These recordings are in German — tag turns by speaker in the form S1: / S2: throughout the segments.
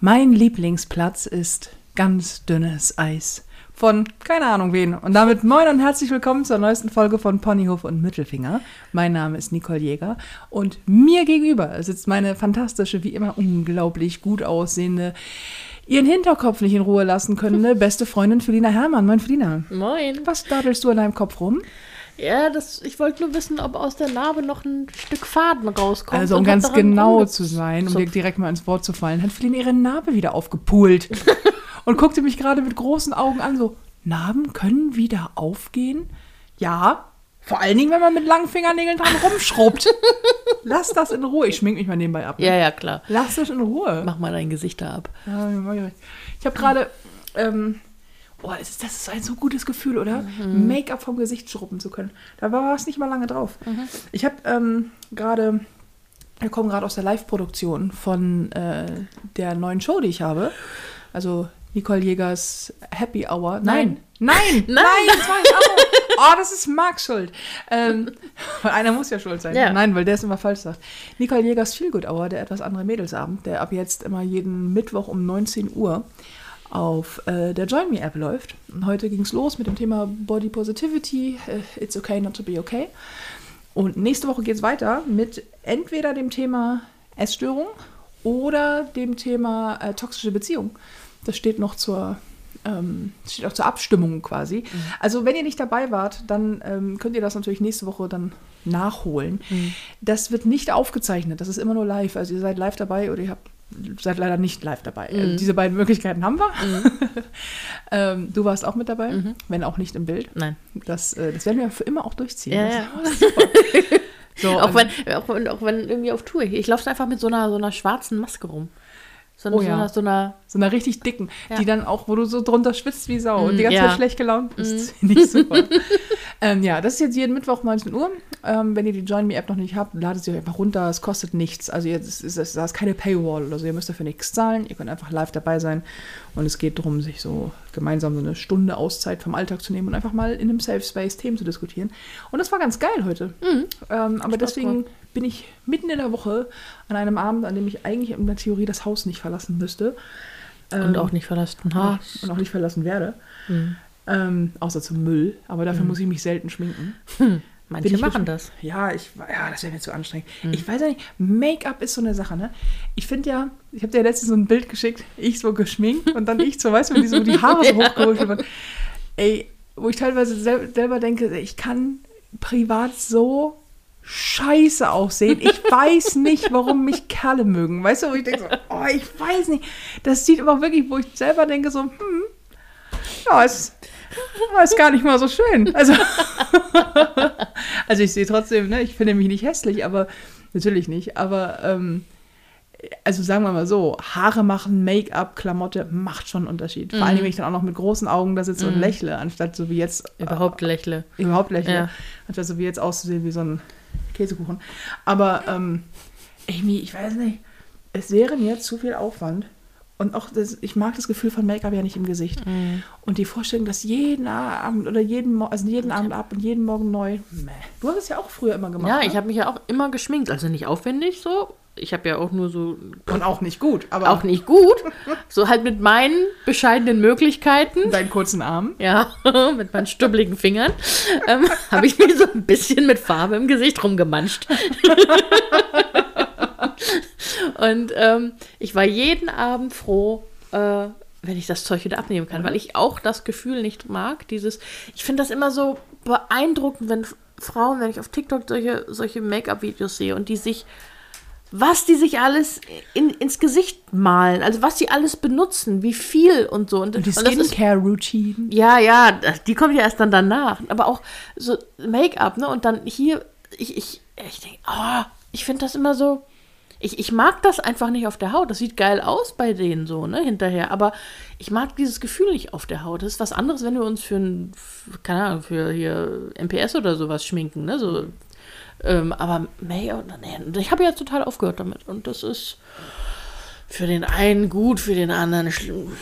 S1: Mein Lieblingsplatz ist ganz dünnes Eis. Von keine Ahnung wen. Und damit moin und herzlich willkommen zur neuesten Folge von Ponyhof und Mittelfinger. Mein Name ist Nicole Jäger und mir gegenüber sitzt meine fantastische, wie immer unglaublich gut aussehende, ihren Hinterkopf nicht in Ruhe lassen können, beste Freundin Felina Herrmann. Moin Felina.
S2: Moin.
S1: Was dadelst du in deinem Kopf rum?
S2: Ja, das, ich wollte nur wissen, ob aus der Narbe noch ein Stück Faden rauskommt.
S1: Also um ganz genau zu sein, um dir direkt mal ins Wort zu fallen, hat Feline ihre Narbe wieder aufgepult und guckte mich gerade mit großen Augen an, so, Narben können wieder aufgehen? Ja, vor allen Dingen, wenn man mit langen Fingernägeln dran rumschrubbt. Lass das in Ruhe. Ich schmink mich mal nebenbei ab. ne?
S2: Ja, ja, klar.
S1: Lass das in Ruhe.
S2: Mach mal dein Gesicht da ab.
S1: Ja. Ich habe gerade, ähm, oh, das ist, das ist ein so gutes Gefühl, oder? Make-up vom Gesicht schrubben zu können. Da war es nicht mal lange drauf. Ich habe ähm, gerade, wir kommen gerade aus der Live-Produktion von äh, der neuen Show, die ich habe. Also Nicole Jägers Happy Hour. Nein, nein, nein,
S2: Nein.
S1: das war nicht Abo. Oh, das ist Marks Schuld. Ähm, einer muss ja schuld sein.
S2: Ja.
S1: Nein, weil der es immer falsch sagt. Nicole Jägers Feel Good Hour, der etwas andere Mädelsabend, der ab jetzt immer jeden Mittwoch um 19 Uhr auf äh, der Join Me App läuft. Und heute ging es los mit dem Thema Body Positivity, äh, It's okay not to be okay. Und nächste Woche geht es weiter mit entweder dem Thema Essstörung oder dem Thema äh, toxische Beziehung. Das steht noch zur ähm, steht auch zur Abstimmung quasi. Also wenn ihr nicht dabei wart, dann ähm, könnt ihr das natürlich nächste Woche dann nachholen. Das wird nicht aufgezeichnet, das ist immer nur live. Also ihr seid live dabei oder ihr habt seid leider nicht live dabei. Äh, diese beiden Möglichkeiten haben wir. ähm, du warst auch mit dabei, wenn auch nicht im Bild.
S2: Nein.
S1: Das, äh, das werden wir für immer auch durchziehen.
S2: Ja, ja.
S1: So,
S2: Auch
S1: ähm,
S2: wenn, auch, wenn, auch wenn irgendwie auf Tour. Ich laufe einfach mit so einer, so einer schwarzen Maske rum. So,
S1: Oh
S2: so,
S1: ja.
S2: einer, so einer.
S1: So einer richtig dicken,
S2: Ja.
S1: die dann auch, wo du so drunter schwitzt wie Sau und
S2: Mm,
S1: die ganze
S2: ja.
S1: Zeit schlecht gelaunt bist. Nicht super. ähm, ja, das ist jetzt jeden Mittwoch 19 Uhr. Ähm, wenn ihr die Join Me App noch nicht habt, ladet sie euch einfach runter. Es kostet nichts. Also jetzt ist, ist, da ist keine Paywall oder so. Ihr müsst dafür nichts zahlen. Ihr könnt einfach live dabei sein. Und es geht darum, sich so gemeinsam so eine Stunde Auszeit vom Alltag zu nehmen und einfach mal in einem Safe Space Themen zu diskutieren. Und das war ganz geil heute. Ähm, aber deswegen
S2: gemacht.
S1: Bin ich mitten in der Woche an einem Abend, an dem ich eigentlich in der Theorie das Haus nicht verlassen müsste.
S2: Und
S1: Ähm,
S2: auch nicht verlassen.
S1: Ah,
S2: Ha.
S1: und auch nicht verlassen werde.
S2: Hm.
S1: Ähm, außer zum Müll. Aber dafür muss ich mich selten schminken.
S2: Manche
S1: Bin ich
S2: machen das.
S1: Ja, ich, ja, das wäre mir zu anstrengend. Ich weiß ja nicht, Make-up ist so eine Sache, ne? Ich finde ja, ich habe dir letztens so ein Bild geschickt, ich so geschminkt und dann ich so, weißt du, die, so die Haare so hochgeholt werden. Ey, wo ich teilweise sel selber denke, ich kann privat so scheiße aussehen. Ich weiß nicht, warum mich Kerle mögen. Weißt du, wo ich denke so, oh, ich weiß nicht. Das sieht aber wirklich, wo ich selber denke so, hm, ja, es ist gar nicht mal so schön. Also, also ich sehe trotzdem, ne, ich finde mich nicht hässlich, aber natürlich nicht. Aber ähm, also sagen wir mal so, Haare machen, Make-up, Klamotte macht schon einen Unterschied. Vor allem, wenn ich dann auch noch mit großen Augen da sitze und lächle, anstatt so wie jetzt
S2: Überhaupt lächle.
S1: äh, überhaupt lächle,
S2: Ja.
S1: anstatt so wie jetzt auszusehen wie so ein Käsekuchen. Aber ähm, Amy, ich weiß nicht, es wäre mir zu viel Aufwand. Und auch, das, ich mag das Gefühl von Make-up ja nicht im Gesicht.
S2: Mhm.
S1: Und die Vorstellung, dass jeden Abend oder jeden, Mo also jeden Abend ab und jeden Morgen neu. Meh. Du hast es ja auch früher immer gemacht.
S2: Ja,
S1: ne?
S2: ich habe mich ja auch immer geschminkt. Also nicht aufwendig so. Ich habe ja auch nur so.
S1: Und auch nicht gut, aber
S2: Auch nicht gut. So halt mit meinen bescheidenen Möglichkeiten.
S1: deinen kurzen Arm.
S2: Ja, mit meinen stübbligen Fingern ähm, habe ich mir so ein bisschen mit Farbe im Gesicht rumgemanscht. Und ähm, ich war jeden Abend froh, äh, wenn ich das Zeug wieder abnehmen kann, weil ich auch das Gefühl nicht mag. Dieses, ich finde das immer so beeindruckend, wenn Frauen, wenn ich auf TikTok solche, solche Make-up-Videos sehe und die sich was die sich alles in, ins Gesicht malen, also was die alles benutzen, wie viel und so. Und,
S1: Und die Skincare-Routine.
S2: ja, ja, die kommt ja erst dann danach. Aber auch so Make-up, ne? Und dann hier, ich, ich, ich denke, oh, ich finde das immer so. Ich, ich mag das einfach nicht auf der Haut. Das sieht geil aus bei denen so, ne, hinterher. Aber ich mag dieses Gefühl nicht auf der Haut. Das ist was anderes, wenn wir uns für ein, keine Ahnung, für hier MPS oder sowas schminken, ne? So, ähm, aber Make-up, nee, ich habe ja total aufgehört damit. Und das ist für den einen gut, für den anderen schlimm.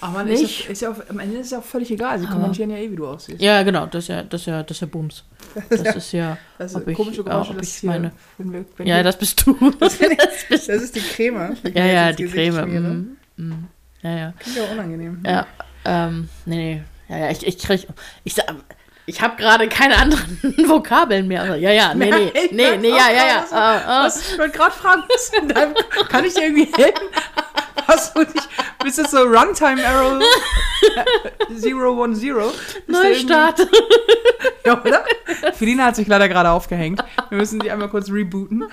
S1: Aber man
S2: Nicht?
S1: ist, ja, ist ja auch, am Ende ist ja auch völlig egal. Sie kommentieren ja eh, wie du aussiehst.
S2: Ja, genau, das ist ja, das ist ja, das ist ja Bums. Das ist ja,
S1: Das ist
S2: ich,
S1: komische Geräusche,
S2: ob
S1: das
S2: ich meine.
S1: Wenn wir, wenn
S2: Ja,
S1: wir,
S2: das bist du.
S1: das ist die Creme.
S2: ja, ja, die Creme. mm. Ja, ja.
S1: Klingt ja unangenehm.
S2: Ja, ähm, nee, nee. Ja, ja, ich, ich krieg, ich sag, ich habe gerade keine anderen Vokabeln mehr. Also, ja, ja, nee, nee, nee, nee,
S1: auch
S2: ja, ja,
S1: gerade so.
S2: ja. Äh, äh.
S1: Was, ich wollte gerade fragen, was kann ich dir irgendwie helfen? Hast du nicht, bist das so Runtime Arrow 010? Bist du irgendwie-
S2: Neustart.
S1: Ja, oder? Felina hat sich leider gerade aufgehängt. Wir müssen die einmal kurz rebooten.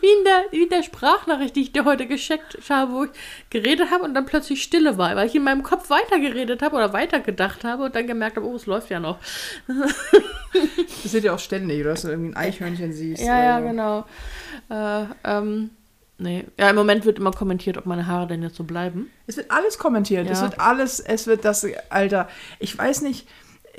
S2: Wie in, der, wie in der Sprachnachricht, die ich dir heute geschickt habe, wo ich geredet habe und dann plötzlich Stille war, weil ich in meinem Kopf weitergeredet habe oder weitergedacht habe und dann gemerkt habe, oh, es läuft ja noch.
S1: Das seht ihr auch ständig, oder? Dass du irgendwie ein Eichhörnchen siehst.
S2: Ja, ja, genau. Äh, ähm, nee. Ja, im Moment wird immer kommentiert, ob meine Haare denn jetzt so bleiben.
S1: Es wird alles kommentiert. Es
S2: Ja.
S1: wird alles, es wird das, Alter, ich weiß nicht,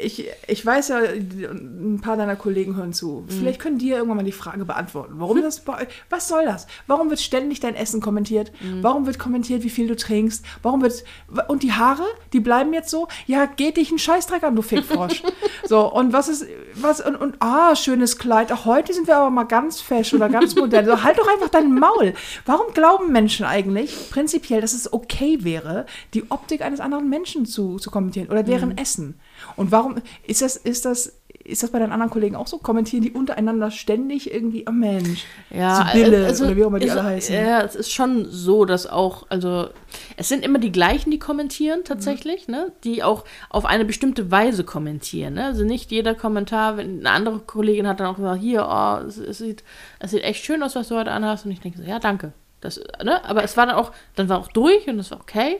S1: ich, ich weiß ja, ein paar deiner Kollegen hören zu.
S2: Mhm.
S1: Vielleicht können die ja irgendwann mal die Frage beantworten. Warum das, bei- was soll das? Warum wird ständig dein Essen kommentiert?
S2: Mhm.
S1: Warum wird kommentiert, wie viel du trinkst? Warum wird, und die Haare, die bleiben jetzt so? Ja, geht dich ein Scheißdreck an, du Fickfrosch. so, und was ist, was, und, und, ah, schönes Kleid. Ach, heute sind wir aber mal ganz fesch oder ganz modern. So, halt doch einfach dein Maul. Warum glauben Menschen eigentlich prinzipiell, dass es okay wäre, die Optik eines anderen Menschen zu, zu kommentieren oder deren
S2: Mhm.
S1: Essen? Und warum ist das, ist das, ist das bei deinen anderen Kollegen auch so? Kommentieren die untereinander ständig irgendwie, oh Mensch,
S2: Ja,
S1: Sibylle
S2: also,
S1: oder wie auch immer die
S2: ist-
S1: alle heißen.
S2: Ja, es ist schon so, dass auch, also es sind immer die gleichen, die kommentieren tatsächlich, ne? Die auch auf eine bestimmte Weise kommentieren. Ne? Also nicht jeder Kommentar, wenn eine andere Kollegin hat dann auch gesagt, hier, oh, es, es, sieht, es sieht echt schön aus, was du heute anhast. Und ich denke so, ja, danke. Das, ne? Aber es war dann auch, dann war auch durch und es war okay.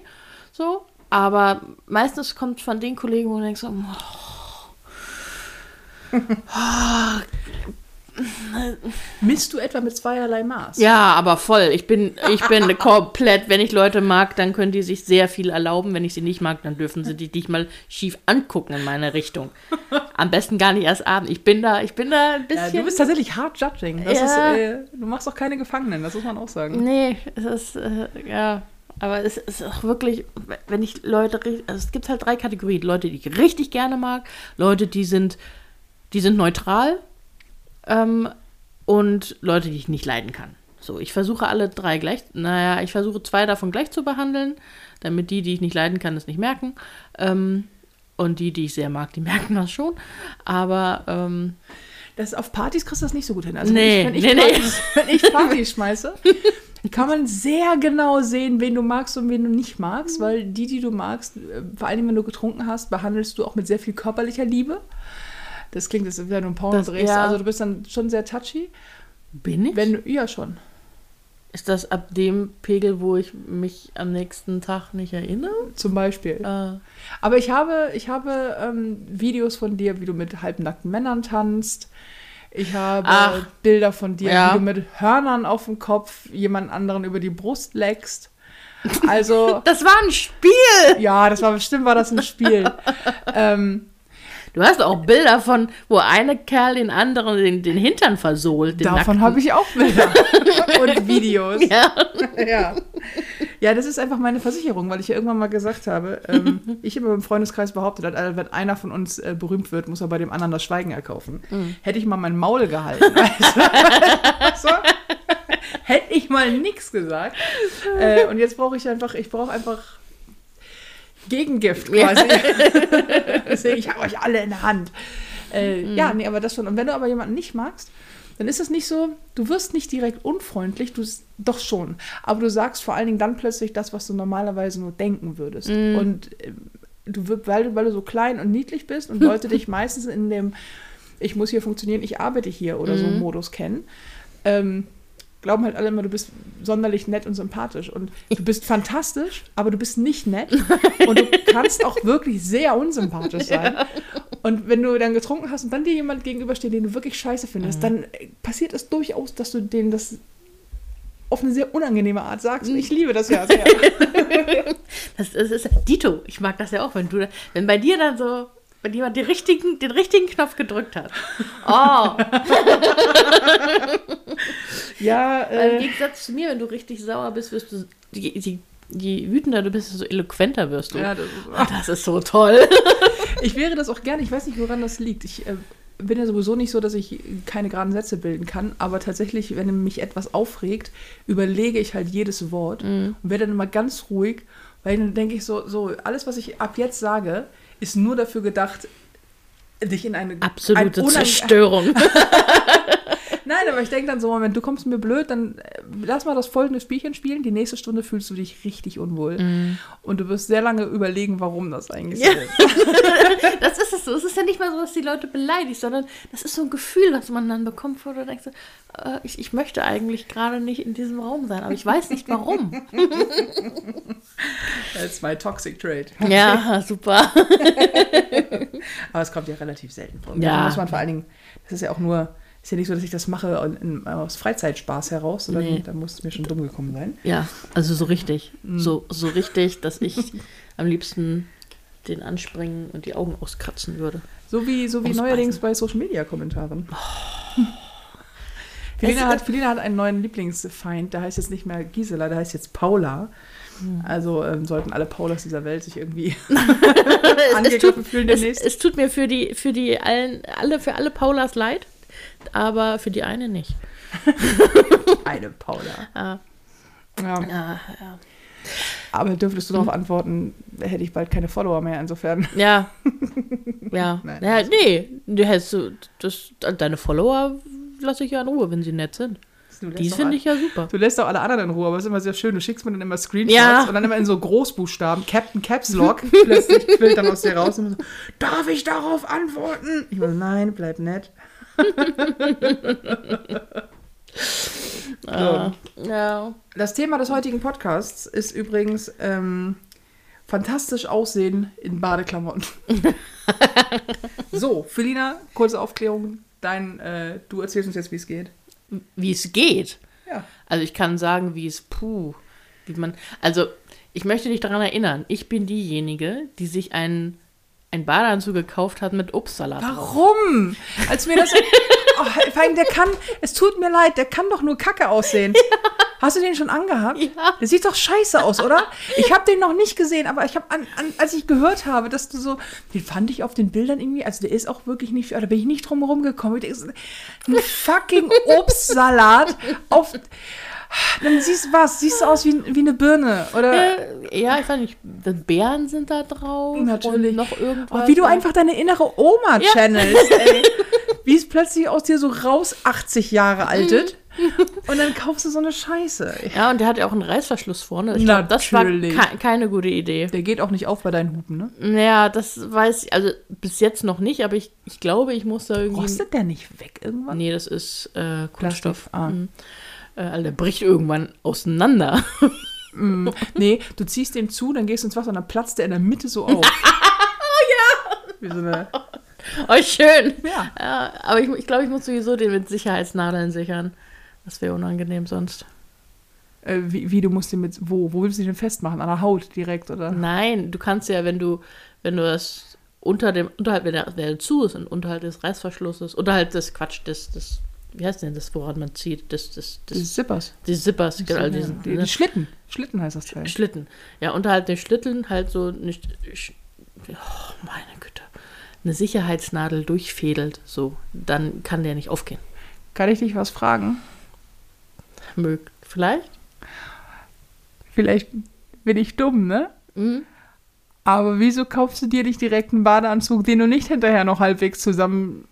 S2: So. Aber meistens kommt von den Kollegen, wo du denkst, so,
S1: Misst du etwa mit zweierlei Maß?
S2: Ja, aber voll. Ich bin, ich bin komplett, wenn ich Leute mag, dann können die sich sehr viel erlauben. Wenn ich sie nicht mag, dann dürfen sie dich mal schief angucken in meine Richtung. Am besten gar nicht erst abends. Ich bin da, ich bin da ein
S1: Ja,
S2: bisschen.
S1: du bist tatsächlich hard judging. Das
S2: Ja.
S1: ist, äh, du machst auch keine Gefangenen, das muss man auch sagen.
S2: Nee, es ist, äh, ja. Aber es ist auch wirklich, wenn ich Leute, also es gibt halt drei Kategorien. Leute, die ich richtig gerne mag, Leute, die sind, die sind neutral ähm, und Leute, die ich nicht leiden kann. So, ich versuche alle drei gleich, naja, ich versuche zwei davon gleich zu behandeln, damit die, die ich nicht leiden kann, es nicht merken. Ähm, und die, die ich sehr mag, die merken das schon. Aber ähm,
S1: Das, auf Partys kriegst du das nicht so gut hin. Also
S2: Nee,
S1: wenn ich,
S2: nee,
S1: wenn ich,
S2: nee.
S1: Partys, wenn ich Partys schmeiße, kann man sehr genau sehen, wen du magst und wen du nicht magst, weil die, die du magst, äh, vor allem wenn du getrunken hast, behandelst du auch mit sehr viel körperlicher Liebe. Das klingt, als wenn du ein Porno drehst.
S2: ja.
S1: Also du bist dann schon sehr touchy.
S2: bin ich?
S1: Wenn ja, schon.
S2: Ist das ab dem Pegel, wo ich mich am nächsten Tag nicht erinnere?
S1: Zum Beispiel.
S2: Äh,
S1: Aber ich habe, ich habe ähm, Videos von dir, wie du mit halbnackten Männern tanzt. Ich habe
S2: Ach.
S1: Bilder von dir,
S2: Ja.
S1: wie du mit Hörnern auf dem Kopf jemand anderen über die Brust leckst. Also,
S2: das war ein Spiel!
S1: ja, das war bestimmt war das ein Spiel. ähm,
S2: Du hast auch Bilder von, wo eine Kerl den anderen den, den Hintern versohlt. Den
S1: davon habe ich auch Bilder und Videos.
S2: Ja.
S1: ja. Ja, das ist einfach meine Versicherung, weil ich ja irgendwann mal gesagt habe, ähm, ich immer im Freundeskreis behauptet habe, äh, wenn einer von uns äh, berühmt wird, muss er bei dem anderen das Schweigen erkaufen. Hätte ich mal mein Maul gehalten, weißt du? hätte ich mal nichts gesagt. Äh, und jetzt brauche ich einfach, ich brauche einfach Gegengift quasi. Deswegen, ich habe euch alle in der Hand. Äh, Ja, nee, aber das schon. Und wenn du aber jemanden nicht magst, dann ist es nicht so, du wirst nicht direkt unfreundlich, du doch schon. Aber du sagst vor allen Dingen dann plötzlich das, was du normalerweise nur denken würdest. Und ähm, du wirst, weil du, weil du so klein und niedlich bist und Leute dich meistens in dem Ich muss hier funktionieren, ich arbeite hier oder so Modus kennen, ähm, glauben halt alle immer, du bist sonderlich nett und sympathisch. Und du bist fantastisch, aber du bist nicht nett. Und du kannst auch wirklich sehr unsympathisch sein. Und wenn du dann getrunken hast und dann dir jemand gegenübersteht, den du wirklich scheiße findest, dann äh, passiert es durchaus, dass du denen das auf eine sehr unangenehme Art sagst. Und ich liebe das ja sehr.
S2: Das, das ist Dito. Ich mag das ja auch, wenn du, wenn bei dir dann so, wenn jemand den richtigen, den richtigen Knopf gedrückt hat. Oh,
S1: ja,
S2: Im
S1: äh,
S2: Gegensatz zu mir, wenn du richtig sauer bist, wirst du, je, je, je wütender du bist, desto eloquenter wirst du.
S1: ja, das,
S2: Oh, das ist so toll.
S1: ich wäre das auch gerne. Ich weiß nicht, woran das liegt. Ich, äh, bin ja sowieso nicht so, dass ich keine geraden Sätze bilden kann, aber tatsächlich, wenn mich etwas aufregt, überlege ich halt jedes Wort
S2: Mhm.
S1: und werde dann immer ganz ruhig, weil dann denke ich so, so, alles, was ich ab jetzt sage, ist nur dafür gedacht, dich in eine
S2: Absolute
S1: ein
S2: Zerstörung.
S1: Nein, aber ich denke dann so, Moment, du kommst mir blöd, dann äh, lass mal das folgende Spielchen spielen. Die nächste Stunde fühlst du dich richtig unwohl. Und du wirst sehr lange überlegen, warum das eigentlich.
S2: Ja.
S1: so ist.
S2: Das ist es so. Es ist ja nicht mal so, dass die Leute beleidigt, sondern das ist so ein Gefühl, das man dann bekommt, wo du denkst, äh, ich, ich möchte eigentlich gerade nicht in diesem Raum sein, aber ich weiß nicht warum.
S1: That's my toxic trait.
S2: ja, super.
S1: Aber es kommt ja relativ selten vor.
S2: Ja.
S1: Da muss man vor allen Dingen, das ist ja auch nur, ist ja nicht so, dass ich das mache in, aus Freizeitspaß heraus, sondern
S2: Nee.
S1: da muss es mir schon dumm gekommen sein.
S2: Ja, also so richtig. So, so richtig, dass ich am liebsten den anspringen und die Augen auskratzen würde.
S1: So wie, so wie
S2: Ausbeißen.
S1: neuerdings bei Social Media Kommentaren.
S2: Es
S1: Felina hat, Felina hat einen neuen Lieblingsfeind, der heißt jetzt nicht mehr Gisela, der heißt jetzt Paula.
S2: Hm.
S1: Also ähm, sollten alle Paulas dieser Welt sich irgendwie
S2: es,
S1: angegriffen
S2: tut,
S1: fühlen
S2: es,
S1: demnächst.
S2: es tut mir für die, für die allen, alle, für alle Paulas leid, aber für die eine nicht.
S1: Eine Paula.
S2: Ah,
S1: Ja.
S2: ja, ja.
S1: Aber dürftest du
S2: Hm.
S1: darauf antworten, hätte ich bald keine Follower mehr, insofern.
S2: Ja. Ja.
S1: Nein.
S2: ja nee, du hättest das, deine Follower lasse ich ja in Ruhe, wenn sie nett sind. Die finde ich ja super.
S1: Du lässt auch alle anderen in Ruhe, aber es ist immer sehr schön. Du schickst mir dann immer Screenshots
S2: Ja.
S1: und dann immer in so Großbuchstaben, Captain Caps Lock, plötzlich quillt dann aus dir raus und so, darf ich darauf antworten? Ich meine, nein, bleib nett.
S2: Ah, ja.
S1: Das Thema des heutigen Podcasts ist übrigens ähm, fantastisch aussehen in Badeklamotten. so, Felina, kurze Aufklärung. Dein, äh, du erzählst uns jetzt, wie es geht.
S2: Wie es geht.
S1: Ja.
S2: Also ich kann sagen, wie es, puh, wie man, also ich möchte dich daran erinnern, ich bin diejenige, die sich einen, einen Badeanzug gekauft hat mit Obstsalat drauf.
S1: Warum? Als mir das. Oh, vor allem, der kann. Es tut mir leid, der kann doch nur kacke aussehen. Hast du den schon angehabt?
S2: Ja.
S1: Der sieht doch scheiße aus, oder? Ich habe den noch nicht gesehen, aber ich habe, an, an, als ich gehört habe, dass du so. Den fand ich auf den Bildern irgendwie. Also, der ist auch wirklich nicht. Da bin ich nicht drum herum gekommen. Ein fucking Obstsalat auf. Dann siehst du was, siehst du aus wie, wie eine Birne. Oder.
S2: Äh, ja, ich weiß nicht, Beeren sind da drauf.
S1: Natürlich.
S2: Und noch irgendwas.
S1: Oh, wie du einfach deine innere Oma
S2: Ja.
S1: channelst, ey. Wie es plötzlich aus dir so raus 80 Jahre altet. Und dann kaufst du so eine Scheiße.
S2: Ja, und der hat ja auch einen Reißverschluss vorne. Ich glaube, das war ke keine gute Idee.
S1: Der geht auch nicht auf bei deinen Hupen, ne?
S2: Naja, das weiß ich, also bis jetzt noch nicht, aber ich, ich glaube, ich muss da irgendwie.
S1: Rostet der nicht weg irgendwann?
S2: Nee, das ist äh, Kunststoff.
S1: Ah.
S2: Mhm. Äh, der bricht irgendwann auseinander.
S1: Nee, du ziehst den zu, dann gehst du ins Wasser und dann platzt der in der Mitte so auf. oh ja! Wie so eine.
S2: oh, schön.
S1: Ja.
S2: Ja, aber ich, ich glaube, ich muss sowieso den mit Sicherheitsnadeln sichern. Das wäre unangenehm sonst.
S1: Äh, wie, wie du musst den mit. Wo? Wo willst du den festmachen? An der Haut direkt, oder?
S2: Nein, du kannst ja, wenn du, wenn du das unter dem, unterhalb, wenn der, der zu ist und unterhalb des Reißverschlusses, unterhalb des Quatsch, des, des, wie heißt denn das, woran man zieht? Des, des,
S1: Die
S2: des,
S1: Zippers.
S2: die Zippers, genau,
S1: Ja,
S2: diesen,
S1: die, die Schlitten. Schlitten heißt das Teil.
S2: Schlitten. Ja, unterhalb der Schlitten halt so nicht. Oh, meine Güte. Eine Sicherheitsnadel durchfädelt, so, dann kann der nicht aufgehen.
S1: Kann ich dich was fragen?
S2: Mögt. Vielleicht?
S1: Vielleicht bin ich dumm, ne?
S2: Mhm.
S1: Aber wieso kaufst du dir nicht direkt einen Badeanzug, den du nicht hinterher noch halbwegs zusammen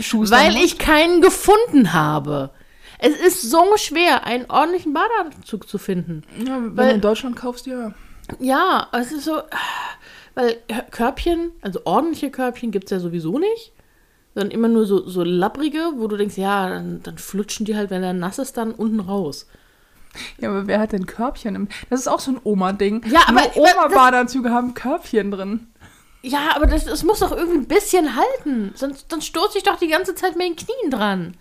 S1: schustern
S2: Weil
S1: musst?
S2: ich keinen gefunden habe. Es ist so schwer, einen ordentlichen Badeanzug zu finden.
S1: Ja, wenn
S2: weil-
S1: du in Deutschland kaufst, ja.
S2: Ja, es ist so, weil Körbchen, also ordentliche Körbchen gibt es ja sowieso nicht. Sondern immer nur so, so lapprige, wo du denkst, ja, dann, dann flutschen die halt, wenn er nass ist, dann unten raus.
S1: Ja, aber wer hat denn Körbchen? Im das ist auch so ein Oma-Ding.
S2: Ja, aber
S1: Oma-Badeanzüge haben Körbchen drin.
S2: Ja, aber das, das muss doch irgendwie ein bisschen halten. Sonst dann stoße ich doch die ganze Zeit mit den Knien dran.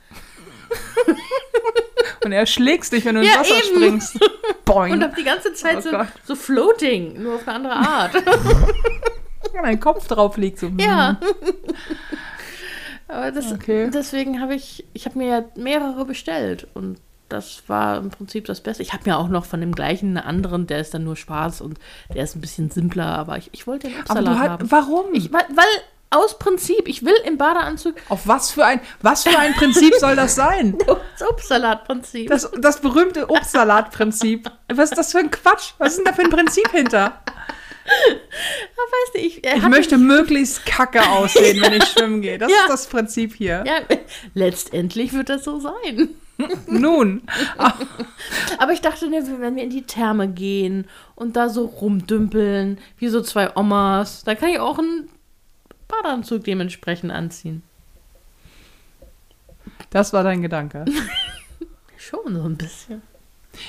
S1: Und er schlägst dich, wenn du ins
S2: Ja,
S1: Wasser
S2: eben.
S1: springst. Boing.
S2: Und hab die ganze Zeit
S1: Oh
S2: so,
S1: Gott.
S2: so floating, nur auf eine andere Art.
S1: Ja, dein Kopf drauf liegt so.
S2: ja. aber das,
S1: Okay.
S2: deswegen habe ich, ich habe mir ja mehrere bestellt und das war im Prinzip das Beste. Ich habe mir auch noch von dem gleichen einen anderen, der ist dann nur schwarz und der ist ein bisschen simpler, aber ich, ich wollte den Obstsalat
S1: halt,
S2: haben.
S1: warum?
S2: Ich, weil, weil aus Prinzip. Ich will im Badeanzug
S1: Auf was für ein, was für ein Prinzip soll das sein?
S2: das Obstsalatprinzip.
S1: Das, das berühmte Obstsalatprinzip. Was ist das für ein Quatsch? Was ist denn da für ein Prinzip hinter?
S2: weißt du, ich,
S1: Ich möchte möglichst kacke aussehen, wenn ich schwimmen gehe. Das
S2: Ja.
S1: ist das Prinzip hier.
S2: ja, letztendlich wird das so sein.
S1: Nun,
S2: Aber ich dachte, ne, wenn wir in die Therme gehen und da so rumdümpeln, wie so zwei Omas, dann kann ich auch einen Badeanzug dementsprechend anziehen.
S1: das war dein Gedanke.
S2: Schon so ein bisschen.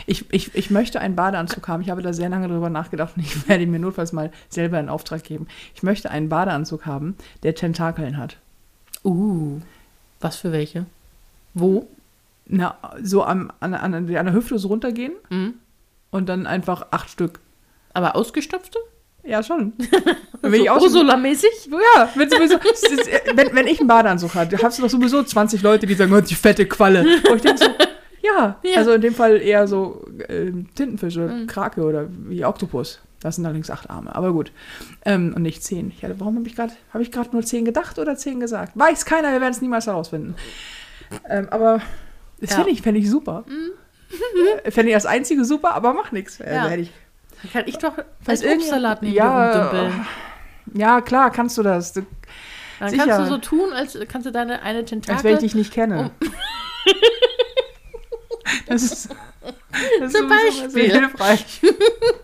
S1: Ich, ich, ich möchte einen Badeanzug haben. Ich habe da sehr lange drüber nachgedacht und ich werde ihn mir notfalls mal selber in Auftrag geben. Ich möchte einen Badeanzug haben, der Tentakeln hat.
S2: Uh, was für welche? Wo?
S1: Na, so am, an, an, an der Hüfte so runtergehen
S2: Mhm.
S1: und dann einfach acht Stück.
S2: Aber ausgestopfte?
S1: Ja, schon.
S2: So
S1: auch so,
S2: Ursula-mäßig?
S1: ja, wenn, sowieso, ist- wenn, wenn ich einen Badeanzug habe, hast du doch sowieso 20 Leute, die sagen, oh, die fette Qualle. Und ich denke so, ja,
S2: Ja.
S1: also in dem Fall eher so ähm, Tintenfisch oder Krake oder wie Oktopus. Das sind allerdings acht Arme, aber gut. Ähm, und nicht zehn. Ich hatte, warum habe ich gerade habe ich gerade nur zehn gedacht oder zehn gesagt? Weiß keiner, wir werden es niemals herausfinden. Ähm, aber das
S2: Ja.
S1: fände ich, fänd ich super. Äh, Fände ich das einzige super, aber mach nichts. Also
S2: Ja. Dann kann ich doch
S1: Weiß
S2: als Obstsalat neben
S1: Ja. Ja, klar, kannst du das. Du,
S2: Dann
S1: sicher.
S2: kannst du so tun, als kannst du deine eine
S1: als
S2: Tentakel...
S1: wenn ich dich nicht kenne. Das ist, das
S2: Zum
S1: ist
S2: Beispiel.
S1: hilfreich.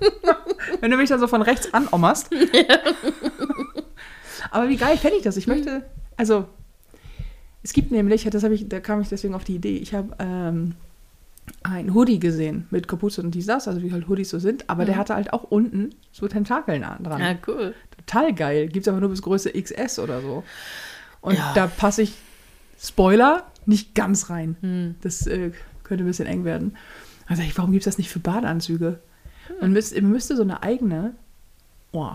S1: wenn du mich dann so von rechts anommerst. Aber wie geil fände ich das? Ich möchte, also, es gibt nämlich, das ich, da kam ich deswegen auf die Idee, ich habe ähm, ein Hoodie gesehen mit Kapuze und dies, das, also wie halt Hoodies so sind, aber der hatte halt auch unten so Tentakeln an- dran.
S2: Ja, cool.
S1: Total geil. Gibt es aber nur bis Größe XS oder so. Und
S2: Ja.
S1: da passe ich, Spoiler, nicht ganz rein.
S2: Hm.
S1: Das äh, könnte ein bisschen eng werden. Also ich, warum gibt es das nicht für Badeanzüge? Man, müsste, man müsste so eine eigene. Oh,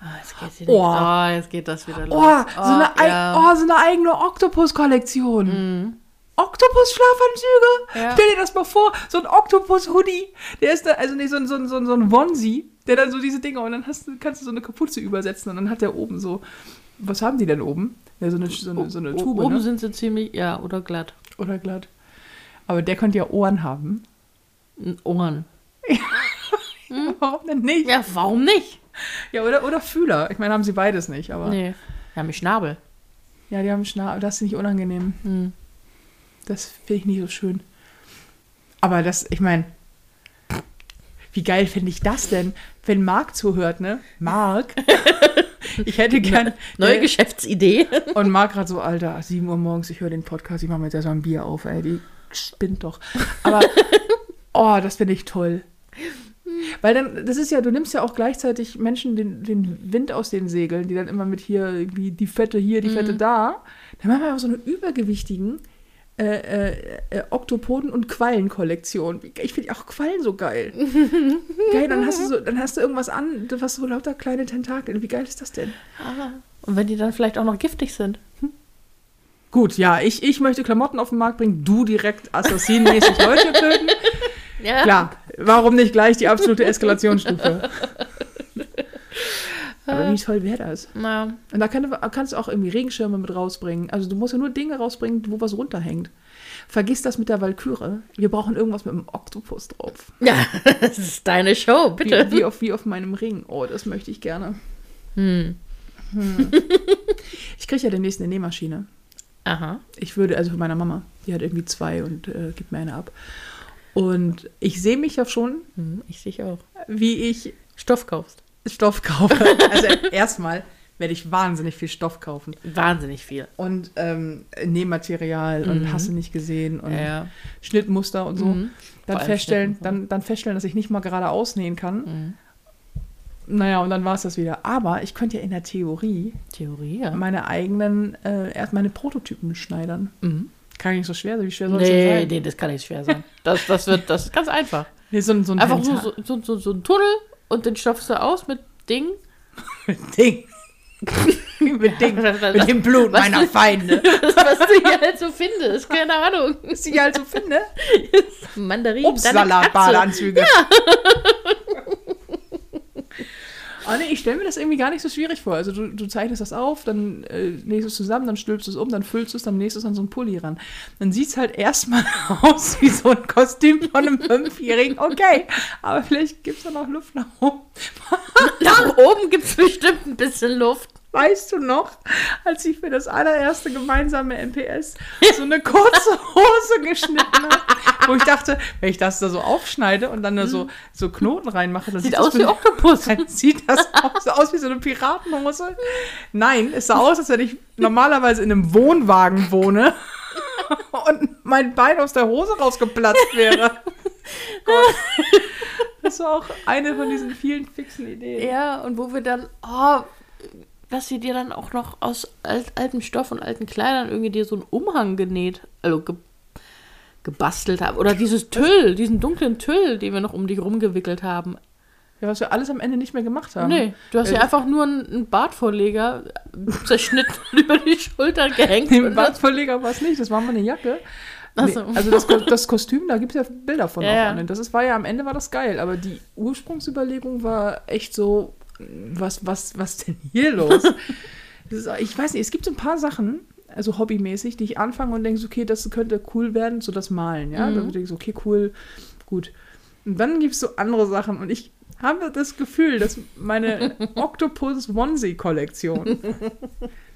S2: Ah, jetzt geht.
S1: Oh.
S2: Oh, jetzt geht das wieder los.
S1: oh, so, eine, ei-
S2: ja.
S1: oh so eine eigene Oktopus-Kollektion.
S2: Mhm.
S1: Oktopus-Schlafanzüge?
S2: Ja.
S1: Stell dir das mal vor, so ein Oktopus-Hoodie. Der ist da, also nicht so ein, so ein, so ein, so ein Onesie, der dann so diese Dinger und dann hast kannst du so eine Kapuze übersetzen und dann hat der oben so. Was haben die denn oben? Ja, so eine, so eine, so eine
S2: O-
S1: Tube,
S2: Oben
S1: ne?
S2: sind sie ziemlich, ja, oder glatt.
S1: Oder glatt. Aber der könnte ja Ohren haben.
S2: N- Ohren.
S1: Warum denn nicht?
S2: Ja, warum nicht?
S1: Ja, oder, oder Fühler. Ich meine, haben sie beides nicht, aber.
S2: Nee. Ja, mit Schnabel.
S1: Ja, die haben Schnabel. Das ist nicht unangenehm.
S2: Hm.
S1: Das finde ich nicht so schön. Aber das, ich meine, wie geil finde ich das denn, wenn Marc zuhört, ne? Marc. ich hätte gern.
S2: Neue
S1: äh,
S2: Geschäftsidee.
S1: Und Marc gerade so, Alter, 7 Uhr morgens, ich höre den Podcast, ich mache mir jetzt erstmal ein Bier auf, ey, die spinnt doch. Aber, oh, das finde ich toll. Weil dann, das ist ja, du nimmst ja auch gleichzeitig Menschen den, den Wind aus den Segeln, die dann immer mit hier, irgendwie die Fette hier, die Fette da. Dann machen wir aber so eine übergewichtigen äh, äh, äh, Oktopoden- und Quallen-Kollektion. Ich finde auch Quallen so geil. geil, dann hast du so, dann hast du irgendwas an, was so lauter kleine Tentakel. Wie geil ist das denn?
S2: Und wenn die dann vielleicht auch noch giftig sind.
S1: Gut, ja, ich, ich möchte Klamotten auf den Markt bringen, du direkt assassinenmäßig Leute töten.
S2: Ja.
S1: Klar, warum nicht gleich die absolute Eskalationsstufe? Aber wie toll wäre das?
S2: Na,
S1: Und da kann, kannst du auch irgendwie Regenschirme mit rausbringen. Also du musst ja nur Dinge rausbringen, wo was runterhängt. Vergiss das mit der Walküre. Wir brauchen irgendwas mit einem Oktopus drauf.
S2: ja, das ist deine Show,
S1: Wie,
S2: bitte.
S1: wie, auf, wie auf meinem Ring. Oh, das möchte ich gerne.
S2: Hm.
S1: Ich kriege ja demnächst eine Nähmaschine.
S2: Aha.
S1: Ich würde, also für meine Mama, die hat irgendwie zwei und äh, gibt mir eine ab. Und ich sehe mich ja schon,
S2: Hm, ich sehe auch.
S1: wie ich
S2: Stoff kaufst.
S1: Stoff kaufe. Also erstmal werde ich wahnsinnig viel Stoff kaufen.
S2: Wahnsinnig viel.
S1: Und ähm, Nähmaterial und
S2: Mhm.
S1: hast du nicht gesehen und
S2: Ja.
S1: Schnittmuster und so.
S2: Mhm.
S1: Dann feststellen, dann, dann feststellen, dass ich nicht mal gerade ausnähen kann.
S2: Mhm.
S1: Naja, und dann war es das wieder. Aber ich könnte ja in der Theorie
S2: Theorie, ja.
S1: meine eigenen, äh, erst meine Prototypen schneidern.
S2: Mhm.
S1: Kann nicht so schwer sein. Wie schwer soll das
S2: Nee,
S1: sein?
S2: nee, das kann nicht schwer sein. Das, das wird, das ist ganz einfach.
S1: Nee, so, so ein
S2: Einfach so, so, so, so, ein Tunnel und den stopfst du aus mit Ding.
S1: Ding. mit, Ding. mit dem Blut
S2: Was
S1: meiner
S2: du-
S1: Feinde.
S2: Das, was du hier halt so findest. Keine Ahnung.
S1: Was ich halt so finde.
S2: Mandarin.
S1: Obstsalat-Badeanzüge. Oh nee, ich stelle mir das irgendwie gar nicht so schwierig vor. Also du, du zeichnest das auf, dann äh, du es zusammen, dann stülpst du es um, dann füllst du es, dann nächstes an so einen Pulli ran. Dann sieht es halt erstmal aus wie so ein Kostüm von einem Fünfjährigen. Okay, aber vielleicht gibt es da noch Luft nach oben.
S2: Nach oben gibt es bestimmt ein bisschen Luft.
S1: Weißt du noch, als ich für das allererste gemeinsame MPS so eine kurze Hose geschnitten habe, wo ich dachte, wenn ich das da so aufschneide und dann da so, so Knoten reinmache, dann
S2: Sieht
S1: das
S2: aus wie Oktopus.
S1: dann sieht das auch so aus wie so eine Piratenhose. Nein, es sah aus, als wenn ich normalerweise in einem Wohnwagen wohne und mein Bein aus der Hose rausgeplatzt wäre. Gott. Das war auch eine von diesen vielen fixen Ideen.
S2: Ja, und wo wir dann, oh, dass wir dir dann auch noch aus alt, altem Stoff und alten Kleidern irgendwie dir so einen Umhang genäht, also ge, gebastelt haben. Oder dieses Tüll, diesen dunklen Tüll, den wir noch um dich rumgewickelt haben.
S1: Ja, was wir alles am Ende nicht mehr gemacht haben.
S2: Nee, du hast
S1: Ja,
S2: ja einfach nur einen, Bartvorleger zerschnitten und über die Schulter gehängt. Das-
S1: Bartverleger war es nicht, das war mal eine Jacke. Nee,
S2: so.
S1: also das, das Kostüm, da gibt es ja Bilder von
S2: Ja,
S1: auch
S2: ja.
S1: Das ist, war ja am Ende war das geil, aber die Ursprungsüberlegung war echt so, was, was, was denn hier los? ist, ich weiß nicht, es gibt so ein paar Sachen, also hobbymäßig, die ich anfange und denke, so, okay, das könnte cool werden, so das Malen, ja.
S2: Mhm.
S1: Da denke ich okay, cool, gut. Und dann gibt es so andere Sachen und ich habe das Gefühl, dass meine Octopus Onesie-Kollektion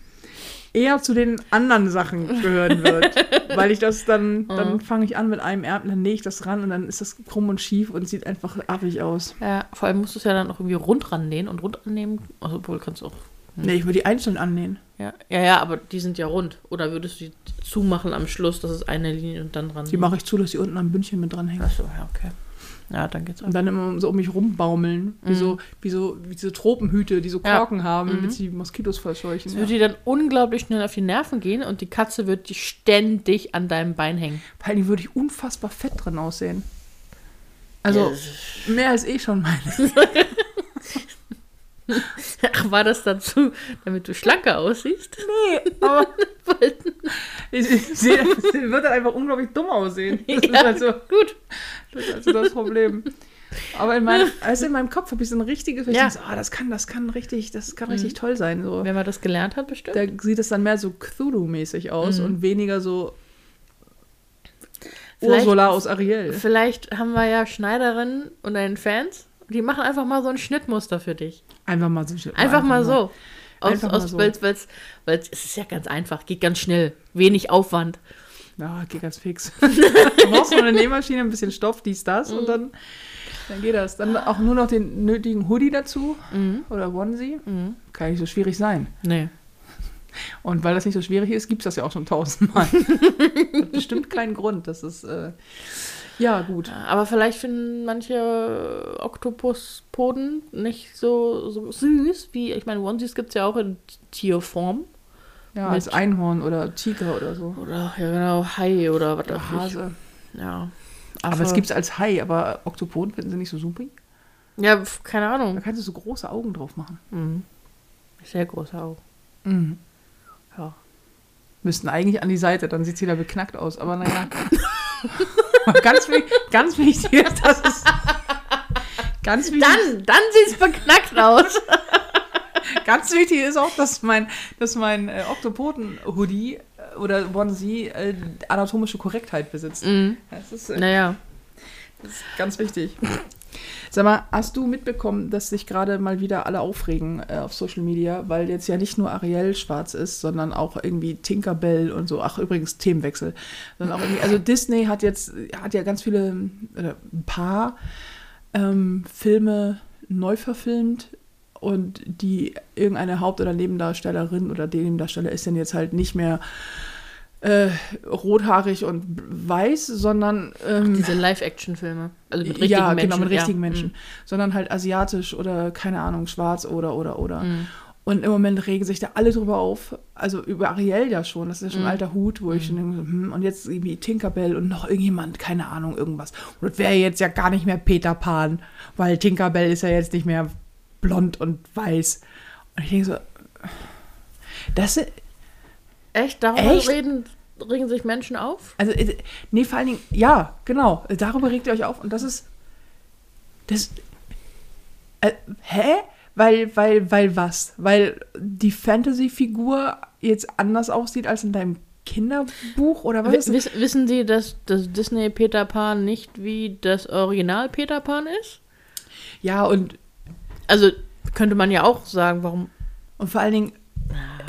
S1: eher zu den anderen Sachen gehören wird. weil ich das dann, dann fange ich an mit einem Ärmel, dann nähe ich das ran und dann ist das krumm und schief und sieht einfach affig aus.
S2: Ja, vor allem musst du es ja dann noch irgendwie rund rannähen und rund annehmen. Also, obwohl kannst du auch.
S1: Nee, ich würde die einzeln annähen.
S2: Ja, ja, ja, aber die sind ja rund. Oder würdest du die zumachen am Schluss, das ist eine Linie und dann dran.
S1: Die mache ich zu, dass die unten am Bündchen mit dranhängen.
S2: Achso, ja, okay. Ja, dann geht's auch.
S1: Und dann immer so um mich rumbaumeln. Wie, so, wie, so, wie diese Tropenhüte, die so
S2: Ja.
S1: Korken haben,
S2: Mhm.
S1: damit sie Moskitos verscheuchen.
S2: Es
S1: Ja.
S2: würde dir dann unglaublich schnell auf die Nerven gehen und die Katze wird die ständig an deinem Bein hängen.
S1: Vor allem würde ich unfassbar fett drin aussehen. Also mehr als eh schon meine.
S2: Ach, war das dazu, damit du schlanker aussiehst?
S1: Nee, aber ich, ich sehe, es wird dann einfach unglaublich dumm aussehen. Das ist
S2: Ja,
S1: halt so,
S2: gut.
S1: das ist also das Problem. Aber in meinem, also in meinem Kopf habe ich so ein richtiges,
S2: Ja.
S1: so, ah, das kann, das kann richtig, das kann richtig toll sein. So.
S2: Wenn man das gelernt hat, bestimmt.
S1: Da sieht es dann mehr so Cthulhu-mäßig aus und weniger so
S2: Vielleicht-
S1: Ursula aus Ariel.
S2: Vielleicht haben wir ja Schneiderinnen und deinen Fans. Die machen einfach mal so ein Schnittmuster für dich.
S1: Einfach mal so.
S2: Einfach, mal so. Aus,
S1: Einfach mal
S2: aus,
S1: so.
S2: Weil's, weil's, weil's, es ist ja ganz einfach, geht ganz schnell, wenig Aufwand.
S1: Ja, geht ganz fix. du brauchst nur eine Nähmaschine, ein bisschen Stoff, dies, das und dann, dann geht das. Dann auch nur noch den nötigen Hoodie dazu oder Onesie. Kann nicht so schwierig sein.
S2: Nee.
S1: Und weil das nicht so schwierig ist, gibt es das ja auch schon tausendmal. Hat bestimmt keinen Grund. Das ist, äh, ja, gut.
S2: Aber vielleicht finden manche Oktopuspoden nicht so, so süß, wie, ich meine, Onesies gibt es ja auch in Tierform.
S1: Ja, als Einhorn oder Tiger oder so.
S2: Oder, ja genau, Hai oder was auch immer.
S1: Hase.
S2: Ja.
S1: Aber es gibt es als Hai, aber Oktopoden finden sie nicht so super.
S2: Ja, keine
S1: Da
S2: Ahnung.
S1: kannst du so große Augen drauf machen.
S2: Mhm. Sehr große Augen.
S1: Mhm.
S2: Ja.
S1: Müssten eigentlich an die Seite, dann sieht es wieder beknackt aus. Aber naja. ganz, ganz wichtig ist, dass es. Ganz wichtig,
S2: Dann, dann sieht es beknackt aus.
S1: ganz wichtig ist auch, dass mein, dass mein äh, Oktopoden-Hoodie äh, oder Onesie äh, anatomische Korrektheit besitzt.
S2: mhm.
S1: Das ist äh,
S2: Naja.
S1: ganz wichtig. Sag mal, hast du mitbekommen, dass sich gerade mal wieder alle aufregen äh, auf Social Media, weil jetzt ja nicht nur Ariel schwarz ist, sondern auch irgendwie Tinkerbell und so. Ach, übrigens Themenwechsel. Sondern auch irgendwie, also Disney hat jetzt, hat ja ganz viele, oder ein paar ähm, Filme neu verfilmt und die irgendeine Haupt- oder Nebendarstellerin oder Nebendarsteller ist dann jetzt halt nicht mehr äh, rothaarig und weiß, sondern ähm,
S2: Diese Live-Action-Filme. Also mit richtigen
S1: ja,
S2: Menschen.
S1: genau, mit richtigen
S2: ja.
S1: Menschen. Sondern halt asiatisch oder, keine Ahnung, schwarz oder, oder, oder.
S2: Mhm.
S1: Und im Moment regen sich da alle drüber auf. Also über Ariel ja schon. Das ist ja schon ein alter Hut, wo ich schon denke, so, hm, und jetzt irgendwie Tinkerbell und noch irgendjemand, keine Ahnung, irgendwas. Und das wäre jetzt ja gar nicht mehr Peter Pan, weil Tinkerbell ist ja jetzt nicht mehr blond und weiß. Und ich denke so, das ist,
S2: Echt? Darüber
S1: Echt?
S2: Reden, regen sich Menschen auf?
S1: Also, äh, nee, vor allen Dingen, ja, genau. Darüber regt ihr euch auf. Und das ist. Das. Äh, hä? Weil, weil, weil was? Weil die Fantasy-Figur jetzt anders aussieht als in deinem Kinderbuch oder was?
S2: Wiss, wissen Sie, dass das Disney Peter Pan nicht wie das Original Peter Pan ist?
S1: Ja, und,
S2: Also könnte man ja auch sagen, warum.
S1: und vor allen Dingen,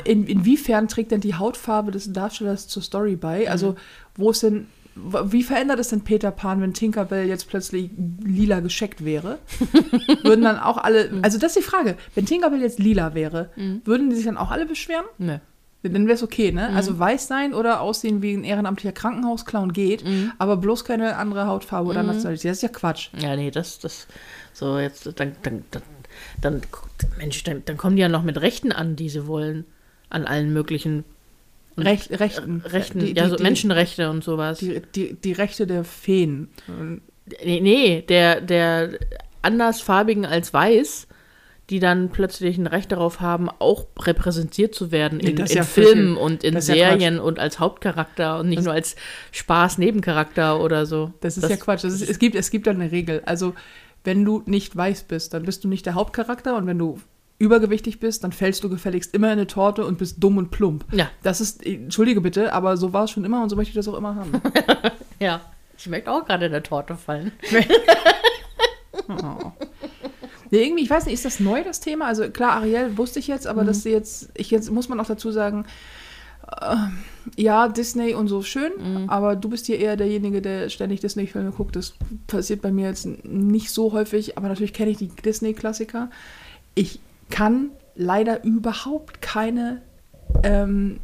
S1: in, inwiefern trägt denn die Hautfarbe des Darstellers zur Story bei? Also, wo ist denn, wie verändert es denn Peter Pan, wenn Tinkerbell jetzt plötzlich lila gescheckt wäre? würden dann auch alle, also das ist die Frage, wenn Tinkerbell jetzt lila wäre, würden die sich dann auch alle beschweren?
S2: Ne.
S1: Dann wäre es okay, ne? Also weiß sein oder aussehen wie ein ehrenamtlicher Krankenhausclown geht, aber bloß keine andere Hautfarbe oder Nationalität. Das ist ja Quatsch.
S2: Ja, nee, das, das, so jetzt, dann, dann, dann, dann Mensch, dann, dann kommen die ja noch mit Rechten an, die sie wollen. An allen möglichen
S1: Recht, Rechten.
S2: Rechten,
S1: Die-
S2: ja,
S1: die-
S2: so
S1: die-
S2: Menschenrechte und sowas.
S1: Die, die, die Rechte der Feen.
S2: Nee, nee, der, der andersfarbigen als weiß, die dann plötzlich ein Recht darauf haben, auch repräsentiert zu werden
S1: Nee,
S2: in,
S1: das ist
S2: in
S1: ja
S2: Filmen
S1: völlig-
S2: und in
S1: das ist ja
S2: Serien und als Hauptcharakter und nicht
S1: Das-
S2: nur als Spaß-Nebencharakter oder so.
S1: Das ist ja Quatsch. Das ist, es, gibt, es gibt da eine Regel. Also, wenn du nicht weiß bist, dann bist du nicht der Hauptcharakter und wenn du übergewichtig bist, dann fällst du gefälligst immer in eine Torte und bist dumm und plump.
S2: Ja,
S1: Das ist, entschuldige bitte, aber so war es schon immer und so möchte ich das auch immer haben.
S2: ja. Ich möchte auch gerade in der Torte fallen.
S1: Oh. Nee, irgendwie, ich weiß nicht, ist das neu, das Thema? Also klar, Ariel wusste ich jetzt, aber dass sie jetzt, ich jetzt muss man auch dazu sagen, äh, ja, Disney und so schön, aber du bist hier eher derjenige, der ständig Disney-Filme guckt. Das passiert bei mir jetzt nicht so häufig, aber natürlich kenne ich die Disney-Klassiker. Ich kann leider überhaupt keine ähm,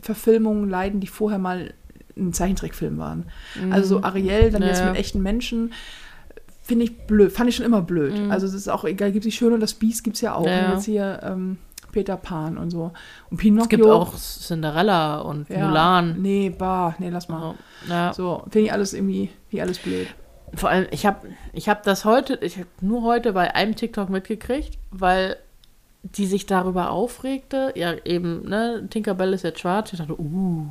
S1: Verfilmungen leiden, die vorher mal ein Zeichentrickfilm waren. Also so Ariel, dann jetzt
S2: Ja.
S1: mit echten Menschen, finde ich blöd, fand ich schon immer blöd. Also es ist auch egal, gibt es Schön und das Biest gibt es ja auch.
S2: Mhm. Ja.
S1: Und jetzt hier ähm, Peter Pan und so. Und Pinocchio.
S2: Es gibt auch Cinderella und
S1: ja,
S2: Mulan.
S1: Nee, bah, nee, lass mal.
S2: Ja.
S1: So, finde ich alles irgendwie, wie alles blöd.
S2: Vor allem, ich habe ich hab das heute, ich habe nur heute bei einem TikTok mitgekriegt, weil die sich darüber aufregte. Ja, eben, ne, Tinkerbell ist jetzt schwarz. Ich dachte, uh.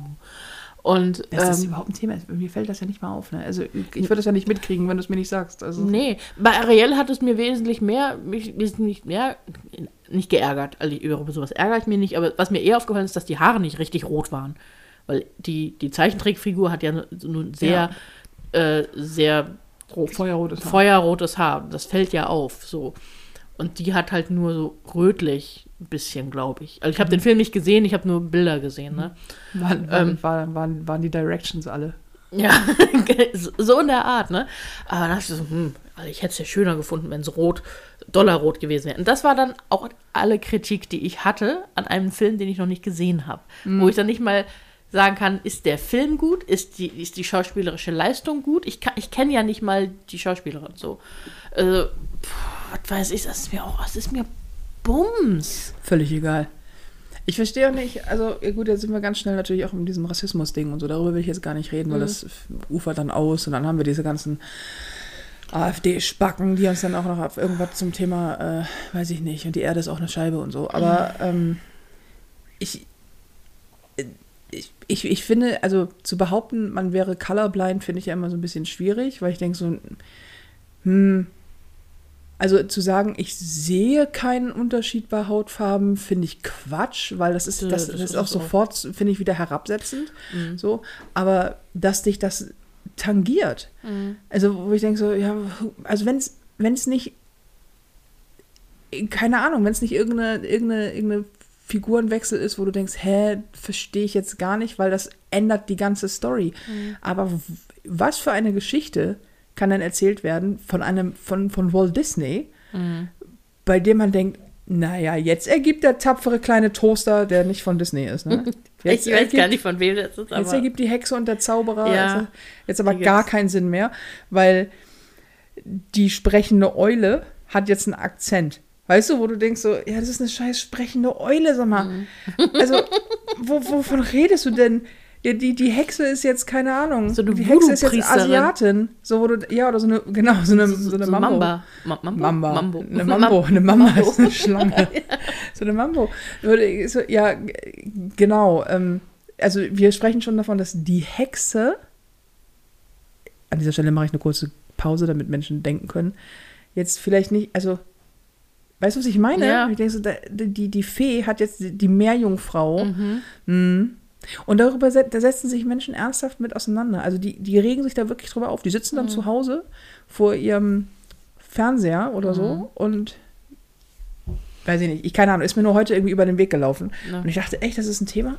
S2: Und
S1: Ist das
S2: ähm,
S1: überhaupt ein Thema? Mir fällt das ja nicht mal auf. Ne? Also ich würde das ja nicht mitkriegen, wenn du es mir nicht sagst. Also,
S2: nee, bei Ariel hat es mir wesentlich mehr, mich wesentlich mehr, nicht geärgert. Also über sowas ärgere ich mich nicht, aber was mir eher aufgefallen ist, dass die Haare nicht richtig rot waren. Weil die, die Zeichentrickfigur hat ja nun sehr, äh, sehr
S1: Ro- Feuerrotes Haar.
S2: feuerrotes Haar. Das fällt ja auf, so. Und die hat halt nur so rötlich ein bisschen, glaube ich. Also ich habe den Film nicht gesehen, ich habe nur Bilder gesehen, ne?
S1: Waren, waren,
S2: Ähm,
S1: waren, waren, waren die Directions alle.
S2: Ja, so in der Art, ne? Aber dann dachte ich so, hm, also ich hätte es ja schöner gefunden, wenn es rot, dollarrot gewesen wäre. Und das war dann auch alle Kritik, die ich hatte an einem Film, den ich noch nicht gesehen habe. Wo ich dann nicht mal sagen kann, ist der Film gut, ist die, ist die schauspielerische Leistung gut? Ich, kann- ich kenne ja nicht mal die Schauspielerin so. Also, pff, was weiß ich, das ist mir auch, das ist mir Bums.
S1: Völlig egal. Ich verstehe auch nicht, also gut, jetzt sind wir ganz schnell natürlich auch in diesem Rassismus-Ding und so, darüber will ich jetzt gar nicht reden, weil das ufert dann aus und dann haben wir diese ganzen AfD-Spacken, die uns dann auch noch auf irgendwas zum Thema, äh, weiß ich nicht, und die Erde ist auch eine Scheibe und so. Aber ähm, ich, ich, ich, ich finde, also zu behaupten, man wäre colorblind, finde ich ja immer so ein bisschen schwierig, weil ich denke so, hm, also zu sagen, ich sehe keinen Unterschied bei Hautfarben, finde ich Quatsch, weil das ist,
S2: Ja,
S1: das,
S2: das
S1: das ist auch sofort, finde ich, wieder herabsetzend.
S2: Mhm.
S1: So, aber dass dich das tangiert. Also, wo ich denke so, ja, also wenn es wenn es nicht, keine Ahnung, wenn es nicht irgendeine, irgendeine, irgendeine Figurenwechsel ist, wo du denkst, hä, verstehe ich jetzt gar nicht, weil das ändert die ganze Story. Aber w- was für eine Geschichte kann dann erzählt werden von einem, von, von Walt Disney, bei dem man denkt, naja, jetzt ergibt der tapfere kleine Toaster, der nicht von Disney ist. Ne? Jetzt
S2: ich weiß
S1: ergibt-
S2: gar nicht, von wem das ist,
S1: Jetzt
S2: aber
S1: ergibt die Hexe und der Zauberer
S2: Ja.
S1: jetzt, jetzt aber gar keinen Sinn mehr, weil die sprechende Eule hat jetzt einen Akzent. Weißt du, wo du denkst so, ja, das ist eine scheiß sprechende Eule, sag mal.
S2: Mhm.
S1: Also, wo, wovon redest du denn? Die, die, die Hexe ist jetzt, keine Ahnung,
S2: So eine
S1: die Hexe ist jetzt. Asiatin. So, wo du, ja, oder so eine, genau, so eine, so, eine
S2: so
S1: Mambo.
S2: Mamba. Ma Mambo?
S1: Mamba.
S2: Mambo.
S1: Eine Mambo. Eine Mamba
S2: Mambo.
S1: ist eine Schlange. so eine Mambo. So, ja, genau. Ähm, also wir sprechen schon davon, dass die Hexe, an dieser Stelle mache ich eine kurze Pause, damit Menschen denken können, jetzt vielleicht nicht, also Weißt du, was ich meine?
S2: Ja.
S1: Ich denke so, die, die Fee hat jetzt die die Meerjungfrau. Mhm. Und darüber da setzen sich Menschen ernsthaft mit auseinander. Also die, die regen sich da wirklich drüber auf. Die sitzen dann zu Hause vor ihrem Fernseher oder so und weiß ich nicht, ich keine Ahnung, ist mir nur heute irgendwie über den Weg gelaufen.
S2: Ja.
S1: Und ich dachte, echt, das ist ein Thema?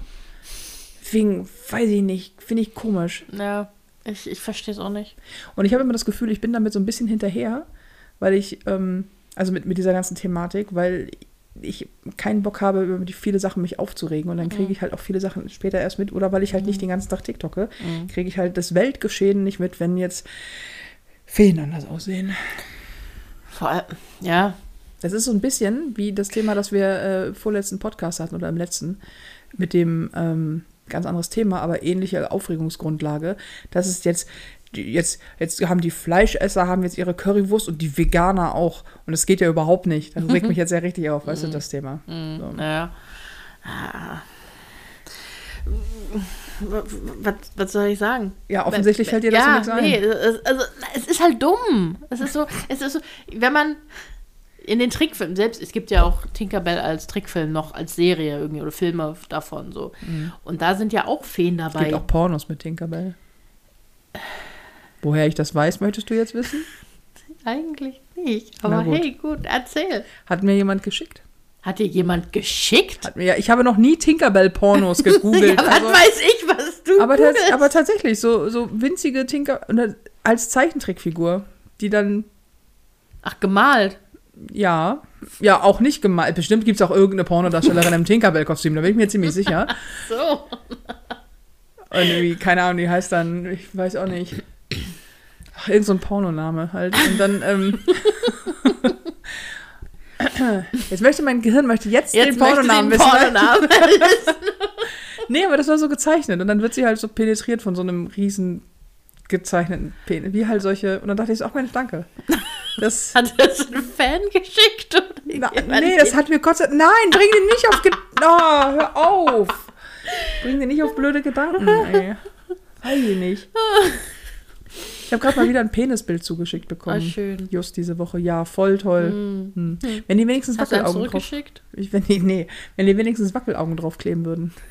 S1: Wegen, weiß ich nicht, finde ich komisch.
S2: Ja, ich, ich verstehe es auch nicht.
S1: Und ich habe immer das Gefühl, ich bin damit so ein bisschen hinterher, weil ich, ähm, also mit, mit dieser ganzen Thematik, weil ich keinen Bock habe, über die viele Sachen mich aufzuregen. Und dann kriege ich halt auch viele Sachen später erst mit. Oder weil ich halt nicht den ganzen Tag TikToke, kriege ich halt das Weltgeschehen nicht mit, wenn jetzt Feen anders aussehen.
S2: Vor allem, ja,
S1: Das ist so ein bisschen wie das Thema, das wir äh, vorletzten Podcast hatten oder im letzten, mit dem ähm, ganz anderes Thema, aber ähnliche Aufregungsgrundlage. Das ist jetzt, jetzt, jetzt haben die Fleischesser haben jetzt ihre Currywurst und die Veganer auch. Und das geht ja überhaupt nicht. Das regt mich jetzt ja richtig auf, weißt du, das Thema. So.
S2: ja. Ah. Was, was soll ich sagen?
S1: Ja, offensichtlich fällt dir dazu
S2: ja,
S1: nichts ein.
S2: Nee, es, also, es ist halt dumm. Es ist so, es ist so, wenn man in den Trickfilmen, selbst, es gibt ja auch Tinkerbell als Trickfilm noch, als Serie irgendwie oder Filme davon so. Und da sind ja auch Feen
S1: Es
S2: dabei.
S1: gibt auch Pornos mit Tinkerbell. Woher ich das weiß, möchtest du jetzt wissen?
S2: Eigentlich nicht. Aber
S1: gut.
S2: hey, gut, erzähl.
S1: Hat mir jemand geschickt.
S2: Hat dir jemand geschickt?
S1: Hat mir, ja, ich habe noch nie Tinkerbell-Pornos gegoogelt.
S2: ja, was
S1: also-
S2: weiß ich, was du
S1: Aber, tats aber tatsächlich, so, so winzige Tinker oder als Zeichentrickfigur, die dann,
S2: Ach, gemalt.
S1: ja, ja, auch nicht gemalt. Bestimmt gibt es auch irgendeine Pornodarstellerin im Tinkerbell-Kostüm, da bin ich mir ziemlich sicher.
S2: So.
S1: Und irgendwie, keine Ahnung, die heißt dann, ich weiß auch nicht. Irgend so ein Pornoname halt. Und dann, ähm, Jetzt möchte mein Gehirn möchte jetzt,
S2: Jetzt
S1: den Pornonamen wissen.
S2: Pornonamen
S1: Nee, aber das war so gezeichnet. Und dann wird sie halt so penetriert von so einem riesen gezeichneten Penis. Wie halt solche. Und dann dachte ich so, ach Mensch, danke. Das.
S2: Hat das ein Fan geschickt? Oder
S1: Na, nee, das hat mir Gott sei Nein, bring den nicht auf. Ge oh, hör auf. Bring den nicht auf blöde Gedanken, ey. Weiß ich nicht. Ich habe gerade mal wieder ein Penisbild zugeschickt bekommen.
S2: Ah, schön.
S1: Just diese Woche. Ja, voll toll. Hm. Wenn die wenigstens
S2: Hast du
S1: Wackelaugen drauf.
S2: zurückgeschickt?
S1: Ich, wenn die, nee, wenn die wenigstens Wackelaugen draufkleben würden.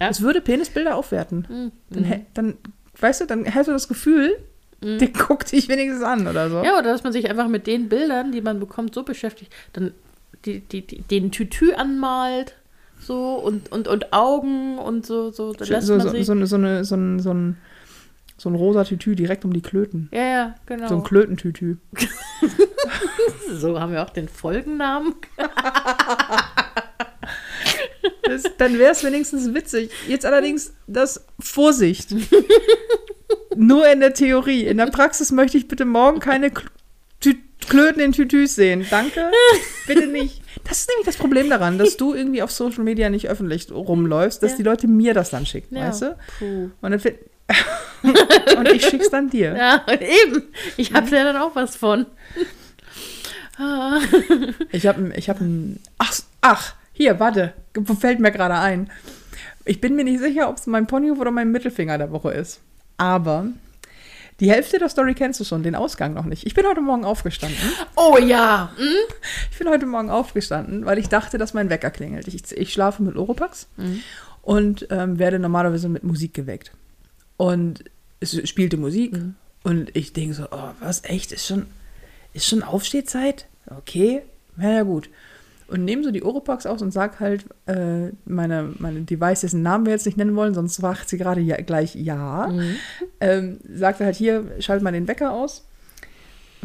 S2: Ja.
S1: Es würde Penisbilder aufwerten.
S2: Mhm.
S1: Dann, hä- dann, weißt du, dann hättest du das Gefühl, der guckt dich wenigstens an oder so.
S2: Ja, oder dass man sich einfach mit den Bildern, die man bekommt, so beschäftigt, dann die, die, die, den Tütü anmalt, so und, und, und Augen und so, so,
S1: so,
S2: man
S1: so, so, so, eine, so, ein, so, ein, so ein rosa Tütü direkt um die Klöten.
S2: ja, ja, genau.
S1: So ein Klötentütü.
S2: So haben wir auch den Folgennamen.
S1: Das, dann wäre es wenigstens witzig. Jetzt allerdings das Vorsicht. Nur in der Theorie. In der Praxis möchte ich bitte morgen keine Kl- Tü Klöten in Tütüs sehen. Danke. Bitte nicht. Das ist nämlich das Problem daran, dass du irgendwie auf Social Media nicht öffentlich rumläufst, dass
S2: Ja.
S1: die Leute mir das dann schicken,
S2: Ja.
S1: weißt du?
S2: Puh.
S1: Und, dann, und ich schick's dann dir.
S2: Ja, eben. Ich habe ja dann auch was von.
S1: Ich habe ich hab ein. Ach, ach, hier, warte. Fällt mir gerade ein. Ich bin mir nicht sicher, ob es mein Ponyhof oder mein Mittelfinger der Woche ist. Aber die Hälfte der Story kennst du schon, den Ausgang noch nicht. Ich bin heute Morgen aufgestanden.
S2: Oh ja. Hm?
S1: Ich bin heute Morgen aufgestanden, weil ich dachte, dass mein Wecker klingelt. Ich, ich schlafe mit Oropax und ähm, werde normalerweise mit Musik geweckt. Und es spielte Musik und ich denke so, oh, was, echt, ist schon, ist schon Aufstehzeit? Okay, na ja gut. Und nehme so die Oropax aus und sag halt, äh, meine, meine Device, dessen Namen wir jetzt nicht nennen wollen, sonst sagt sie gerade ja, gleich ja. Ähm, sagte halt hier, schalt mal den Wecker aus.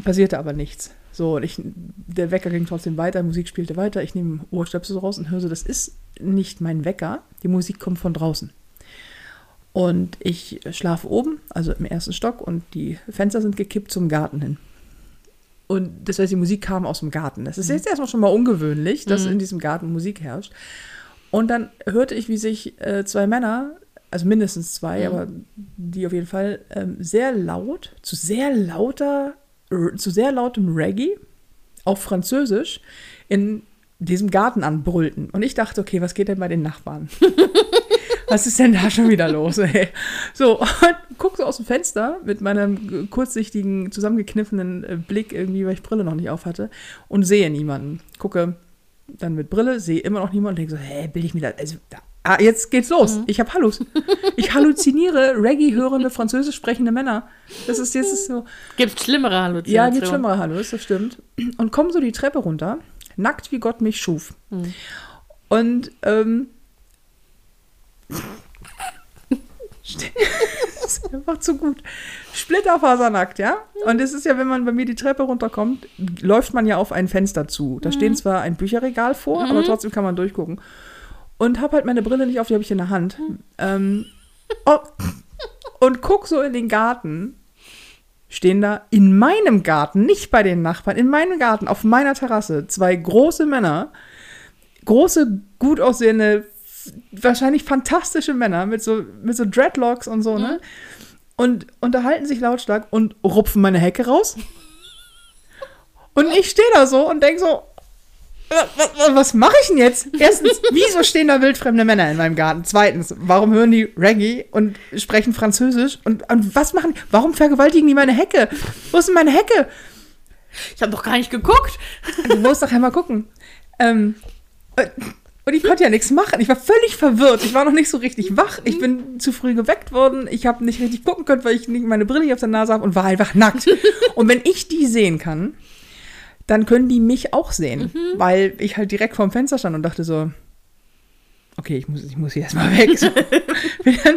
S1: Passierte aber nichts. So, und ich, der Wecker ging trotzdem weiter, Musik spielte weiter. Ich nehme Ohrstöpsel raus und höre so, das ist nicht mein Wecker. Die Musik kommt von draußen. Und ich schlafe oben, also im ersten Stock, und die Fenster sind gekippt zum Garten hin. Und das heißt, die Musik kam aus dem Garten. Das ist jetzt erstmal schon mal ungewöhnlich, dass in diesem Garten Musik herrscht. Und dann hörte ich, wie sich äh, zwei Männer, also mindestens zwei, aber die auf jeden Fall, ähm, sehr laut, zu sehr lauter, zu sehr lautem Reggae, auf Französisch, in diesem Garten anbrüllten. Und ich dachte, okay, was geht denn bei den Nachbarn? Was ist denn da schon wieder los, ey? So, und guck so aus dem Fenster mit meinem kurzsichtigen, zusammengekniffenen äh, Blick irgendwie, weil ich Brille noch nicht auf hatte und sehe niemanden. Gucke dann mit Brille, sehe immer noch niemanden und denke so, hä, bilde ich mir das? Also, da, ah, jetzt geht's los. Ich habe Hallus. Ich halluziniere Reggae-hörende, französisch sprechende Männer. Das ist jetzt ist so.
S2: Gibt schlimmere
S1: Ja,
S2: Halluzinationen.
S1: gibt schlimmere Hallus, das stimmt. Und komme so die Treppe runter, nackt wie Gott mich schuf.
S2: Hm.
S1: Und ähm, das ist einfach zu gut. Splitterfasernackt, ja? Und es ist ja, wenn man bei mir die Treppe runterkommt, läuft man ja auf ein Fenster zu. Da stehen zwar ein Bücherregal vor, aber trotzdem kann man durchgucken. Und habe halt meine Brille nicht auf, die habe ich in der Hand. Ähm, oh, und guck so in den Garten. Stehen da in meinem Garten, nicht bei den Nachbarn, in meinem Garten, auf meiner Terrasse, zwei große Männer, große, gut aussehende, wahrscheinlich fantastische Männer mit so, mit so Dreadlocks und so, ne? Und unterhalten sich lautstark und rupfen meine Hecke raus. Und ich stehe da so und denke so, "Wa- wa- was mache ich denn jetzt? Erstens, wieso stehen da wildfremde Männer in meinem Garten? Zweitens, warum hören die Reggae und sprechen Französisch? Und, und was machen die? Warum vergewaltigen die meine Hecke? Wo ist denn meine Hecke?
S2: Ich habe doch gar nicht geguckt.
S1: Du musst doch einmal gucken. Ähm, äh, und ich konnte ja nichts machen. Ich war völlig verwirrt. Ich war noch nicht so richtig wach. Ich bin zu früh geweckt worden. Ich habe nicht richtig gucken können, weil ich nicht meine Brille nicht auf der Nase habe und war einfach nackt. Und wenn ich die sehen kann, dann können die mich auch sehen. Weil ich halt direkt vorm Fenster stand und dachte so, okay, ich muss, ich muss hier erstmal weg. So. bin, dann,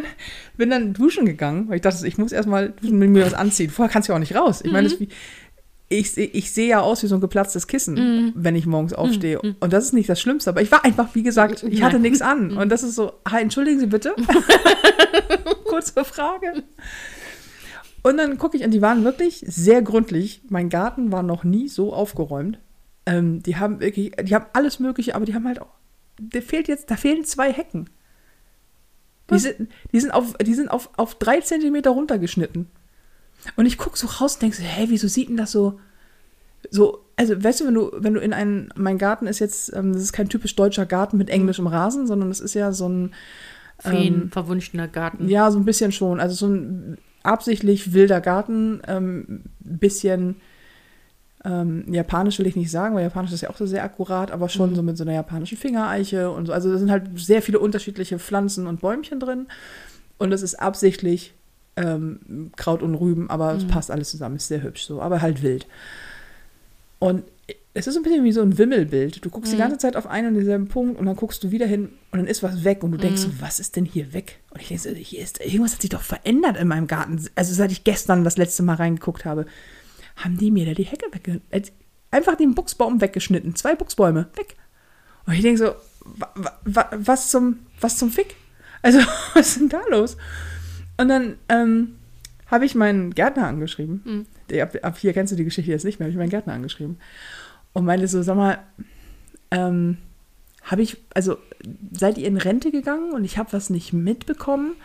S1: bin dann duschen gegangen, weil ich dachte, ich muss erstmal duschen mir was anziehen. Vorher kannst du ja auch nicht raus. Ich meine, das ist wie, ich, ich sehe ja aus wie so ein geplatztes Kissen, wenn ich morgens aufstehe. Und das ist nicht das Schlimmste. Aber ich war einfach, wie gesagt, ich hatte nichts an. Und das ist so, hi, entschuldigen Sie bitte. Kurze Frage. Und dann gucke ich, und die waren wirklich sehr gründlich. Mein Garten war noch nie so aufgeräumt. Ähm, die haben wirklich, die haben alles Mögliche, aber die haben halt auch, der fehlt jetzt, da fehlen zwei Hecken. Die sind, die sind, auf, die sind auf, auf drei Zentimeter runtergeschnitten. Und ich gucke so raus und denke so, hä, wieso sieht denn das so, so, also weißt du, wenn du, wenn du in einen, mein Garten ist jetzt, ähm, das ist kein typisch deutscher Garten mit englischem Rasen, sondern es ist ja so ein,
S2: Feen, verwunschener Garten.
S1: ja, so ein bisschen schon. Also so ein absichtlich wilder Garten, ähm, bisschen ähm, japanisch will ich nicht sagen, weil japanisch ist ja auch so sehr akkurat, aber schon so mit so einer japanischen Fingereiche und so. Also da sind halt sehr viele unterschiedliche Pflanzen und Bäumchen drin. Und es ist absichtlich ähm, Kraut und Rüben, aber es passt alles zusammen, ist sehr hübsch so, aber halt wild. Und es ist ein bisschen wie so ein Wimmelbild. Du guckst die ganze Zeit auf einen und denselben Punkt und dann guckst du wieder hin und dann ist was weg und du denkst so, was ist denn hier weg? Und ich denke so, hier ist, irgendwas hat sich doch verändert in meinem Garten. Also seit ich gestern das letzte Mal reingeguckt habe, haben die mir da die Hecke wegge... äh, Einfach den Buchsbaum weggeschnitten. Zwei Buchsbäume, weg. Und ich denke so, wa, wa, was, zum, was zum Fick? Also, was ist denn da los? Und dann ähm, habe ich meinen Gärtner angeschrieben. Der, ab, ab hier kennst du die Geschichte jetzt nicht mehr, habe ich meinen Gärtner angeschrieben. Und meinte so, sag mal, ähm, habe ich, also seid ihr in Rente gegangen und ich habe was nicht mitbekommen?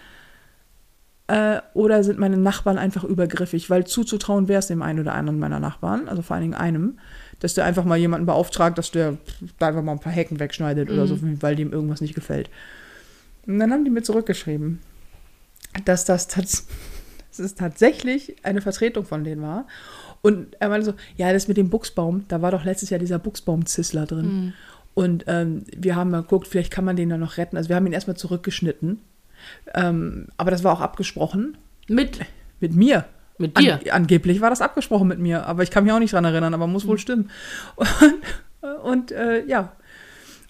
S1: Äh, oder sind meine Nachbarn einfach übergriffig? Weil zuzutrauen wäre es dem einen oder anderen meiner Nachbarn, also vor allen Dingen einem, dass der einfach mal jemanden beauftragt, dass der da einfach mal ein paar Hecken wegschneidet oder so, weil dem irgendwas nicht gefällt. Und dann haben die mir zurückgeschrieben, dass das, tats dass es tatsächlich eine Vertretung von denen war. Und er meinte so, ja, das mit dem Buchsbaum, da war doch letztes Jahr dieser Buchsbaum-Zissler drin. Und ähm, wir haben mal geguckt, vielleicht kann man den dann noch retten. Also wir haben ihn erstmal zurückgeschnitten. Ähm, aber das war auch abgesprochen
S2: Mit,
S1: mit mir.
S2: mit dir.
S1: An, angeblich war das abgesprochen mit mir, aber ich kann mich auch nicht dran erinnern, aber muss wohl
S2: Mhm.
S1: stimmen. Und, und äh, ja.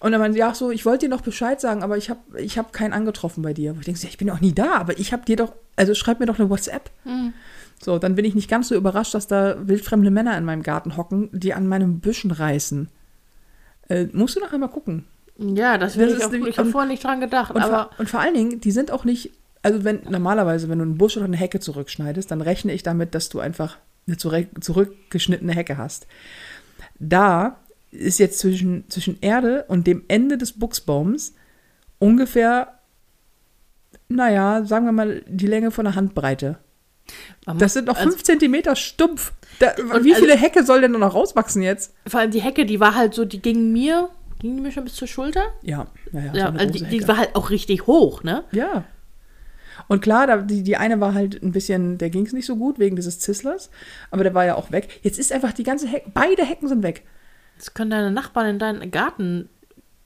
S1: Und dann meinte sie, ach so, ich wollte dir noch Bescheid sagen, aber ich habe ich hab keinen angetroffen bei dir. Wo ich denke, ich bin auch nie da, aber ich habe dir doch, also schreib mir doch eine WhatsApp.
S2: Mhm.
S1: So, dann bin ich nicht ganz so überrascht, dass da wildfremde Männer in meinem Garten hocken, die an meinen Büschen reißen. Äh, musst du noch einmal gucken.
S2: Ja, das will
S1: Das
S2: ich auch.
S1: nämlich-
S2: Ich habe vorher nicht dran gedacht,
S1: Und,
S2: aber
S1: vor, und vor allen Dingen, die sind auch nicht, also wenn normalerweise, wenn du einen Busch oder eine Hecke zurückschneidest, dann rechne ich damit, dass du einfach eine zurück, zurückgeschnittene Hecke hast. Da ist jetzt zwischen, zwischen Erde und dem Ende des Buchsbaums ungefähr, naja, sagen wir mal, die Länge von einer Handbreite.
S2: man
S1: Das sind noch
S2: also,
S1: fünf Zentimeter stumpf. Da,
S2: Und
S1: wie
S2: also-
S1: viele Hecke soll denn noch rauswachsen jetzt?
S2: vor allem die Hecke, die war halt so, die ging mir Ging die mir schon bis zur Schulter?
S1: Ja, ja, ja.
S2: Ja,
S1: so eine
S2: also die, die war halt auch richtig hoch, ne?
S1: Ja. Und klar, da, die, die eine war halt ein bisschen, der ging es nicht so gut wegen dieses Zislers, aber der war ja auch weg. Jetzt ist einfach die ganze Hecke, beide Hecken sind weg.
S2: Jetzt können deine Nachbarn in deinen Garten.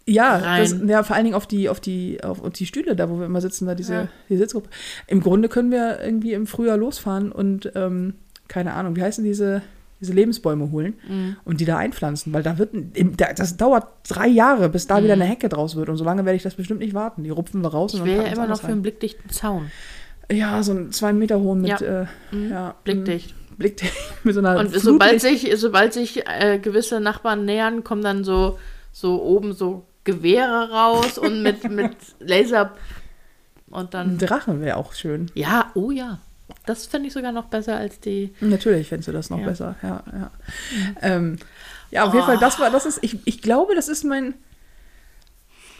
S1: Ja,
S2: Rein.
S1: das, ja, vor allen Dingen auf die, auf die, auf, auf die Stühle, da wo wir immer sitzen, da diese
S2: Ja.
S1: die Sitzgruppe. Im Grunde können wir irgendwie im Frühjahr losfahren und ähm, keine Ahnung, wie heißen diese, diese Lebensbäume holen
S2: Mhm.
S1: und die da einpflanzen, weil da wird, das dauert drei Jahre, bis da wieder eine Hecke draus wird und so lange werde ich das bestimmt nicht warten. Die rupfen wir raus
S2: Ich
S1: und
S2: wäre
S1: dann
S2: ja
S1: packen
S2: immer noch für einen blickdichten Zaun.
S1: Ja, so einen zwei Meter hohen mit,
S2: Ja.
S1: äh,
S2: Mhm.
S1: ja,
S2: Blickdicht.
S1: Blickdicht mit so einer
S2: Und
S1: Flutlicht-
S2: sobald sich, sobald sich äh, gewisse Nachbarn nähern, kommen dann so, so oben so Gewehre raus und mit, mit Laser. Und
S1: ein
S2: dann.
S1: Drachen wäre auch schön.
S2: Ja, oh ja. Das finde ich sogar noch besser als die.
S1: Natürlich fändest du das noch
S2: Ja.
S1: besser, ja, ja. Ähm, ja, auf jeden Fall, das war, das ist, ich, ich glaube, das ist mein,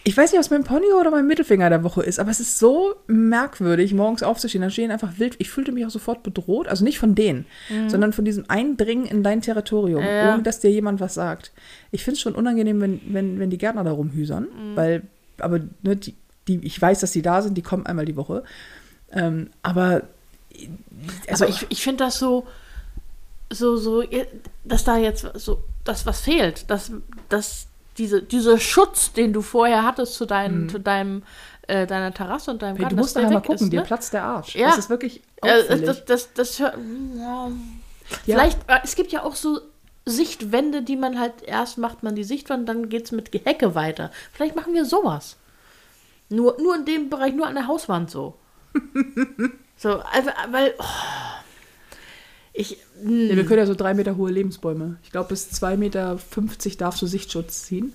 S1: ich weiß nicht, was mein Pony oder mein Mittelfinger der Woche ist, aber es ist so merkwürdig, morgens aufzustehen. Dann stehen einfach wild, ich fühlte mich auch sofort bedroht, also nicht von denen, sondern von diesem Eindringen in dein Territorium,
S2: Mhm. Ja.
S1: ohne dass dir jemand was sagt. Ich finde es schon unangenehm, wenn, wenn, wenn die Gärtner da rumhüsern,
S2: Mhm.
S1: weil, aber ne, die, die, ich weiß, dass die da sind, die kommen einmal die Woche. Ähm, aber also,
S2: Aber ich, ich finde das so, so, so, dass da jetzt so, das was fehlt, dass, dass diese, dieser Schutz, den du vorher hattest zu, dein, zu deinem, äh, deiner Terrasse und deinem
S1: Hey,
S2: Garten,
S1: du musst da mal gucken,
S2: ist,
S1: dir
S2: ne?
S1: platzt der Arsch.
S2: Ja.
S1: Das ist wirklich
S2: Äh,
S1: auffällig.
S2: das, das, das. Ja. Vielleicht, äh, es gibt ja auch so Sichtwände, die man halt, erst macht man die Sichtwand, dann geht es mit Gehecke weiter. Vielleicht machen wir sowas. Nur, nur in dem Bereich, nur an der Hauswand so. so, also, weil, oh, ich,
S1: Ja, wir können ja so drei Meter hohe Lebensbäume. Ich glaube, bis 2,50 Meter darfst du Sichtschutz ziehen.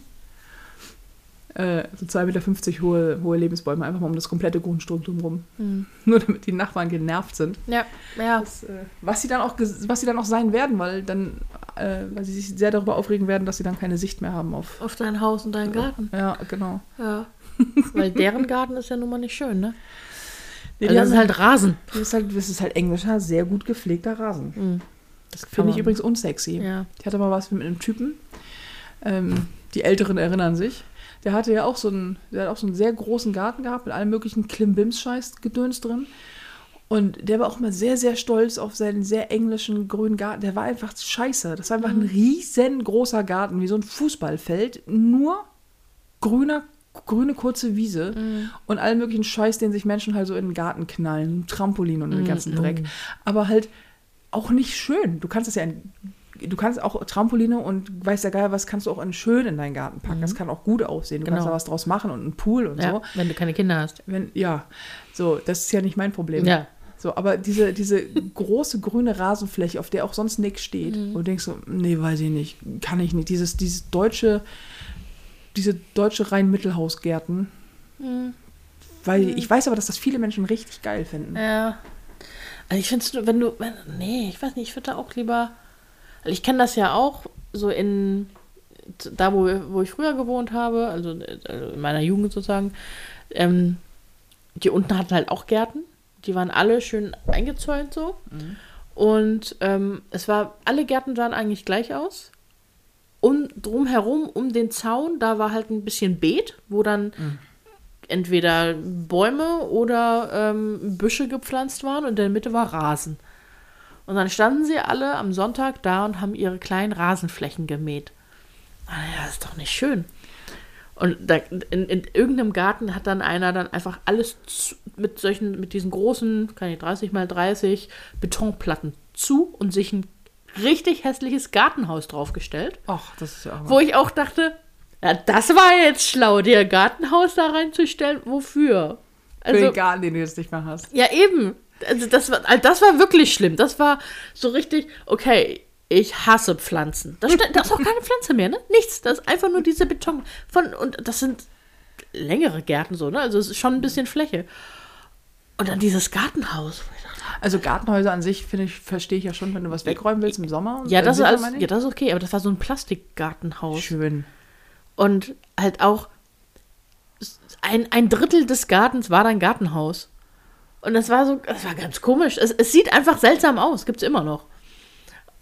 S1: Äh, so 2,50 Meter hohe, hohe Lebensbäume, einfach mal um das komplette Grundstück drumherum.
S2: Hm.
S1: Nur damit die Nachbarn genervt sind.
S2: ja, ja,
S1: Das, äh, was, sie dann auch, was sie dann auch sein werden, weil, dann, äh, weil sie sich sehr darüber aufregen werden, dass sie dann keine Sicht mehr haben auf.
S2: auf dein Haus und deinen Garten.
S1: Ja, genau.
S2: Ja. Weil deren Garten ist ja nun mal nicht schön, ne?
S1: Nee,
S2: Also das ist halt Rasen.
S1: das, ist halt, das ist halt englischer, sehr gut gepflegter Rasen.
S2: Hm. Das
S1: Finde ich übrigens unsexy.
S2: Ja.
S1: Ich hatte mal was mit einem Typen. Ähm, die Älteren erinnern sich. Der hatte ja auch so einen, der hat auch so einen sehr großen Garten gehabt mit allem möglichen Klimbims-Scheiß-Gedöns drin. Und der war auch mal sehr, sehr stolz auf seinen sehr englischen grünen Garten. Der war einfach scheiße. Das war einfach ein riesengroßer Garten, wie so ein Fußballfeld. Nur grüner, grüne kurze Wiese und allen möglichen Scheiß, den sich Menschen halt so in den Garten knallen. Trampolin und den ganzen Dreck. Aber halt auch nicht schön. Du kannst das ja in, du kannst auch Trampoline und weiß der Geil was kannst du auch in schön in deinen Garten packen. Das kann auch gut aussehen. Du kannst
S2: Genau.
S1: da was draus machen und einen Pool und
S2: ja,
S1: so.
S2: wenn du keine Kinder hast.
S1: Wenn, ja, so, das ist ja nicht mein Problem.
S2: Ja.
S1: So, aber diese, diese große grüne Rasenfläche, auf der auch sonst nichts steht,
S2: Mhm.
S1: und du denkst so, nee, weiß ich nicht, kann ich nicht. Dieses, dieses deutsche, diese deutsche Rhein-Mittelhausgärten,
S2: Mhm.
S1: weil ich weiß aber, dass das viele Menschen richtig geil finden.
S2: Ja. Also ich finde es, wenn du, wenn, nee, ich weiß nicht, ich würde da auch lieber, also ich kenne das ja auch so in, da wo, wo ich früher gewohnt habe, also äh, in meiner Jugend sozusagen, ähm, die unten hatten halt auch Gärten, die waren alle schön eingezäunt so und ähm, es war, alle Gärten sahen eigentlich gleich aus. Und drumherum, um den Zaun, da war halt ein bisschen Beet, wo dann entweder Bäume oder ähm, Büsche gepflanzt waren und in der Mitte war Rasen. Und dann standen sie alle am Sonntag da und haben ihre kleinen Rasenflächen gemäht. Ah, ja, das ist doch nicht schön. Und da, in, in irgendeinem Garten hat dann einer dann einfach alles zu, mit solchen, mit diesen großen, kann ich 30 mal 30 Betonplatten zu und sich ein richtig hässliches Gartenhaus draufgestellt.
S1: Ach, das ist ja auch.
S2: Wo ich auch dachte, ja, das war jetzt schlau, dir ein Gartenhaus da reinzustellen. Wofür?
S1: Für
S2: Also,
S1: den Garten, den du jetzt nicht mehr hast.
S2: ja, eben. Also das war, also das war wirklich schlimm. Das war so richtig, okay, ich hasse Pflanzen. Da, da ist auch keine Pflanze mehr, ne? Nichts. Das ist einfach nur diese Beton. Von, und das sind längere Gärten so, ne? Also es ist schon ein bisschen Fläche. Und dann dieses Gartenhaus. wo ich dachte,
S1: Also Gartenhäuser an sich, finde ich, verstehe ich ja schon, wenn du was wegräumen willst im Sommer.
S2: Ja, das ist, alles, ja, das ist okay, aber das war so ein Plastikgartenhaus.
S1: Schön.
S2: Und halt auch ein, ein Drittel des Gartens war dein Gartenhaus. Und das war so, das war ganz komisch. Es, es sieht einfach seltsam aus, gibt es immer noch.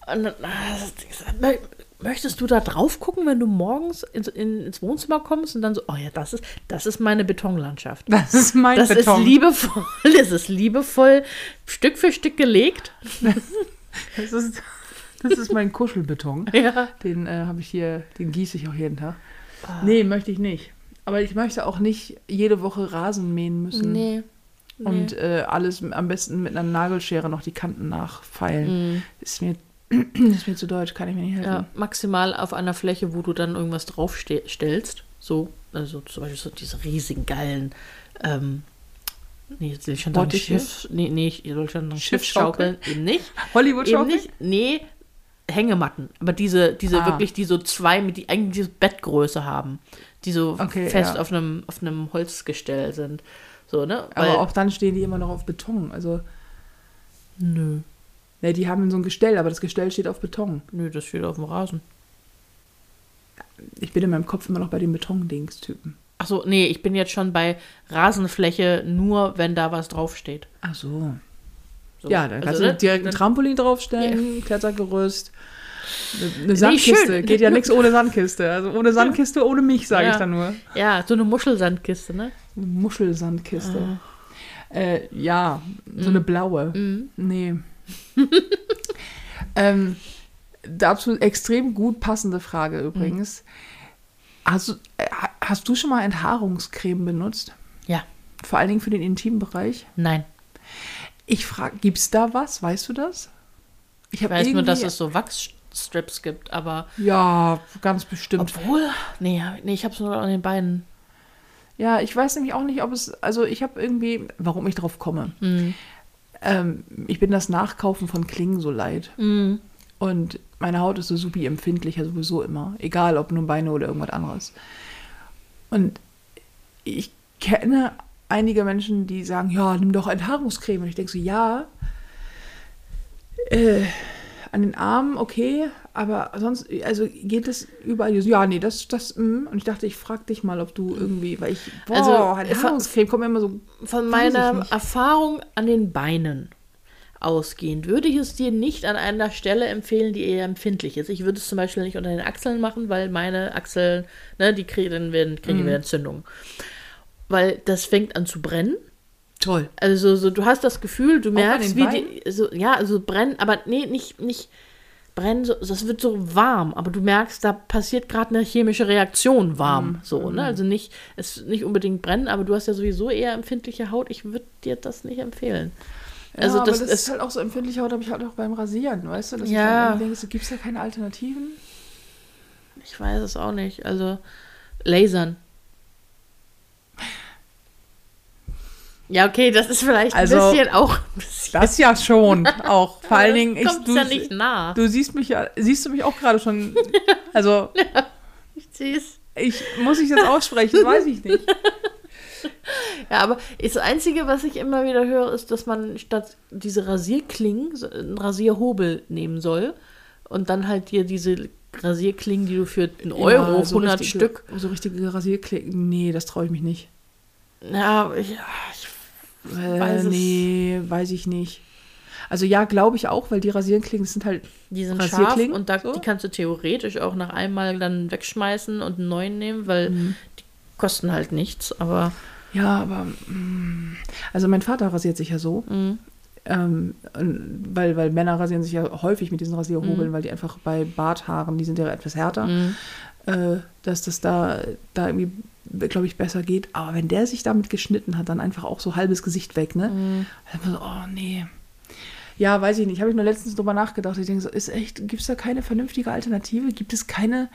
S2: Und dann, ah, möchtest du da drauf gucken, wenn du morgens ins, in, ins Wohnzimmer kommst und dann so, oh ja, das ist, das ist meine Betonlandschaft.
S1: Das ist mein
S2: Das
S1: Beton.
S2: ist liebevoll, das ist liebevoll Stück für Stück gelegt.
S1: das, ist, das ist mein Kuschelbeton.
S2: Ja.
S1: Den äh, habe ich hier, den gieße ich auch jeden Tag. Nee, möchte ich nicht. Aber ich möchte auch nicht jede Woche Rasen mähen müssen.
S2: Nee.
S1: Und äh, alles am besten mit einer Nagelschere noch die Kanten nachfeilen.
S2: Mhm.
S1: Ist, mir, ist mir zu deutsch, kann ich mir nicht helfen.
S2: Ja, maximal auf einer Fläche, wo du dann irgendwas draufstellst. So, also zum Beispiel so diese riesigen geilen, ähm, nee, jetzt will ich schon sagen? Schiff, nee, nee, ich will schon sagen?
S1: Schiffsschaukeln,
S2: eben nicht.
S1: Hollywood
S2: Eben nicht, nee, Hängematten. Aber diese, diese
S1: Ah.
S2: wirklich, die so zwei, mit die eigentlich diese Bettgröße haben. Die so
S1: Okay,
S2: fest
S1: ja.
S2: auf einem, auf einem Holzgestell sind. So, ne?
S1: Aber auch dann stehen die immer noch auf Beton. Also,
S2: Nö,
S1: ja, die haben so ein Gestell, aber das Gestell steht auf Beton.
S2: nö, das steht auf dem Rasen.
S1: Ich bin in meinem Kopf immer noch bei den Betondings-Typen.
S2: Achso, nee, ich bin jetzt schon bei Rasenfläche, nur wenn da was draufsteht.
S1: Ach so.
S2: So.
S1: Ja, dann kannst
S2: Also,
S1: du
S2: ne,
S1: direkt ein Trampolin draufstellen, Klettergerüst. Eine, eine
S2: Nee,
S1: Sandkiste.
S2: schön.
S1: Geht ja nichts ohne Sandkiste. Also ohne Sandkiste, ohne mich, sage
S2: Ja.
S1: ich dann nur.
S2: Ja, so eine Muschelsandkiste, ne?
S1: Eine Muschelsandkiste.
S2: Ah.
S1: Äh, ja, so eine blaue.
S2: Mhm.
S1: Nee. ähm, dazu extrem gut passende Frage übrigens. Hast, du, äh, ha- hast du schon mal Enthaarungscreme benutzt?
S2: Ja,
S1: Vor allen Dingen für den Intimbereich?
S2: nein.
S1: Ich frage, gibt es da was? Weißt du das? Ich
S2: Ich
S1: habe
S2: weiß nur, dass es so Wachsstrips gibt, aber.
S1: Ja, ganz bestimmt.
S2: Obwohl. Nee, nee ich hab's nur an den Beinen.
S1: Ja, ich weiß nämlich auch nicht, ob es, also ich habe irgendwie, warum ich drauf komme.
S2: Mhm.
S1: Ähm, ich bin das Nachkaufen von Klingen so leid.
S2: Mhm.
S1: Und meine Haut ist so supi empfindlicher sowieso immer. Egal, ob nur Beine oder irgendwas anderes. Und ich kenne einige Menschen, die sagen, ja, nimm doch Enthaarungscreme. Und ich denke so, ja, äh, an den Armen, okay, aber sonst, also geht es überall, ja, nee, das, das, mm. und ich dachte, ich frage dich mal, ob du irgendwie, weil ich, boah,
S2: Also,
S1: Enthaarungscreme kommt mir immer so,
S2: Von meiner. Erfahrung an den Beinen ausgehend würde ich es dir nicht an einer Stelle empfehlen, die eher empfindlich ist. Ich würde es zum Beispiel nicht unter den Achseln machen, weil meine Achseln, ne, die kriegen, werden, kriegen wieder Entzündungen. Weil das fängt an zu brennen.
S1: Toll.
S2: Also so, du hast das Gefühl, du merkst, wie die, so, ja, also brennen, aber nee, nicht, nicht brennen, so, das wird so warm, aber du merkst, da passiert gerade eine chemische Reaktion warm, so, ne, also nicht, es nicht unbedingt brennen, aber du hast ja sowieso eher empfindliche Haut, ich würde dir das nicht empfehlen. Also
S1: ja, aber
S2: das,
S1: das
S2: ist,
S1: halt auch so empfindliche Haut, habe ich halt auch beim Rasieren, weißt du? Dass
S2: Ja.
S1: ich denke, so, gibt es da keine Alternativen?
S2: ich weiß es auch nicht, also Lasern. Ja, okay, das ist vielleicht ein
S1: Also,
S2: bisschen auch ein bisschen.
S1: Das ja schon, auch. Vor allen Dingen, ich, du,
S2: ja nicht nah.
S1: du siehst mich ja, siehst du mich auch gerade schon, also
S2: Ich seh's.
S1: ich, muss ich das aussprechen, weiß ich nicht.
S2: Ja, aber das Einzige, was ich immer wieder höre, ist, dass man statt diese Rasierklingen einen Rasierhobel nehmen soll und dann halt dir diese Rasierklingen, die du für einen Euro,
S1: Ja, so
S2: 100
S1: richtige-
S2: Stück.
S1: So richtige Rasierklingen, nee, das traue ich mich nicht.
S2: Ja, ich, ich
S1: Äh,
S2: Weiß es-
S1: nee, weiß ich nicht. Also ja, glaube ich auch, weil die Rasierklingen sind halt,
S2: die sind scharf und da,
S1: so?
S2: die kannst du theoretisch auch nach einmal dann wegschmeißen und einen neuen nehmen, weil
S1: Mhm.
S2: die kosten halt nichts, aber
S1: ja, aber, mm, also mein Vater rasiert sich ja so.
S2: mh,
S1: Ähm, weil, weil Männer rasieren sich ja häufig mit diesen Rasierhobeln,
S2: Mhm.
S1: weil die einfach bei Barthaaren, die sind ja etwas härter,
S2: mh.
S1: äh, dass das da, da irgendwie, glaube ich, besser geht. Aber wenn der sich damit geschnitten hat, dann einfach auch so halbes Gesicht weg, ne?
S2: Mhm.
S1: Dann so, oh nee. Ja, weiß ich nicht. Habe ich nur letztens drüber nachgedacht. Ich denke so, ist echt, gibt es da keine vernünftige Alternative? Gibt es keine.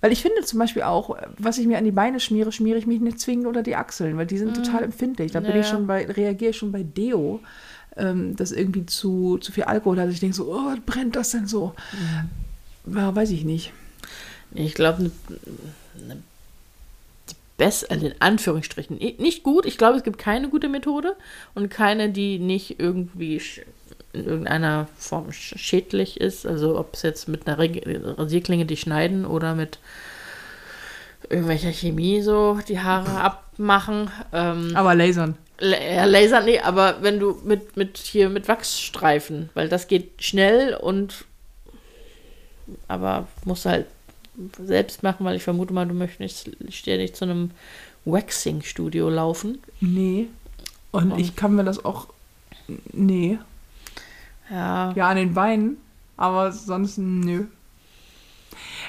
S1: Weil ich finde zum Beispiel auch, was ich mir an die Beine schmiere, schmiere ich mich nicht zwingend unter die Achseln, weil die sind total empfindlich. Da bin ich schon bei, reagiere ich schon bei Deo, ähm, das irgendwie zu, zu viel Alkohol hat. Ich denke so, oh, was brennt das denn so? Ja, weiß ich nicht.
S2: Ich glaube, ne, ne, best, also in Anführungsstrichen, nicht gut. Ich glaube, es gibt keine gute Methode und keine, die nicht irgendwie in irgendeiner Form sch- schädlich ist. Also ob es jetzt mit einer Rasierklinge die schneiden oder mit irgendwelcher Chemie so die Haare abmachen. Ähm,
S1: Aber lasern.
S2: La- ja, Laser, nee, aber wenn du mit, mit hier mit Wachsstreifen, weil das geht schnell und aber musst halt selbst machen, weil ich vermute mal, du möchtest ständig zu einem Waxing-Studio laufen.
S1: Nee. Und
S2: Und-
S1: ich kann mir das auch. Nee.
S2: Ja.
S1: Ja, an den Beinen. Aber sonst, nö.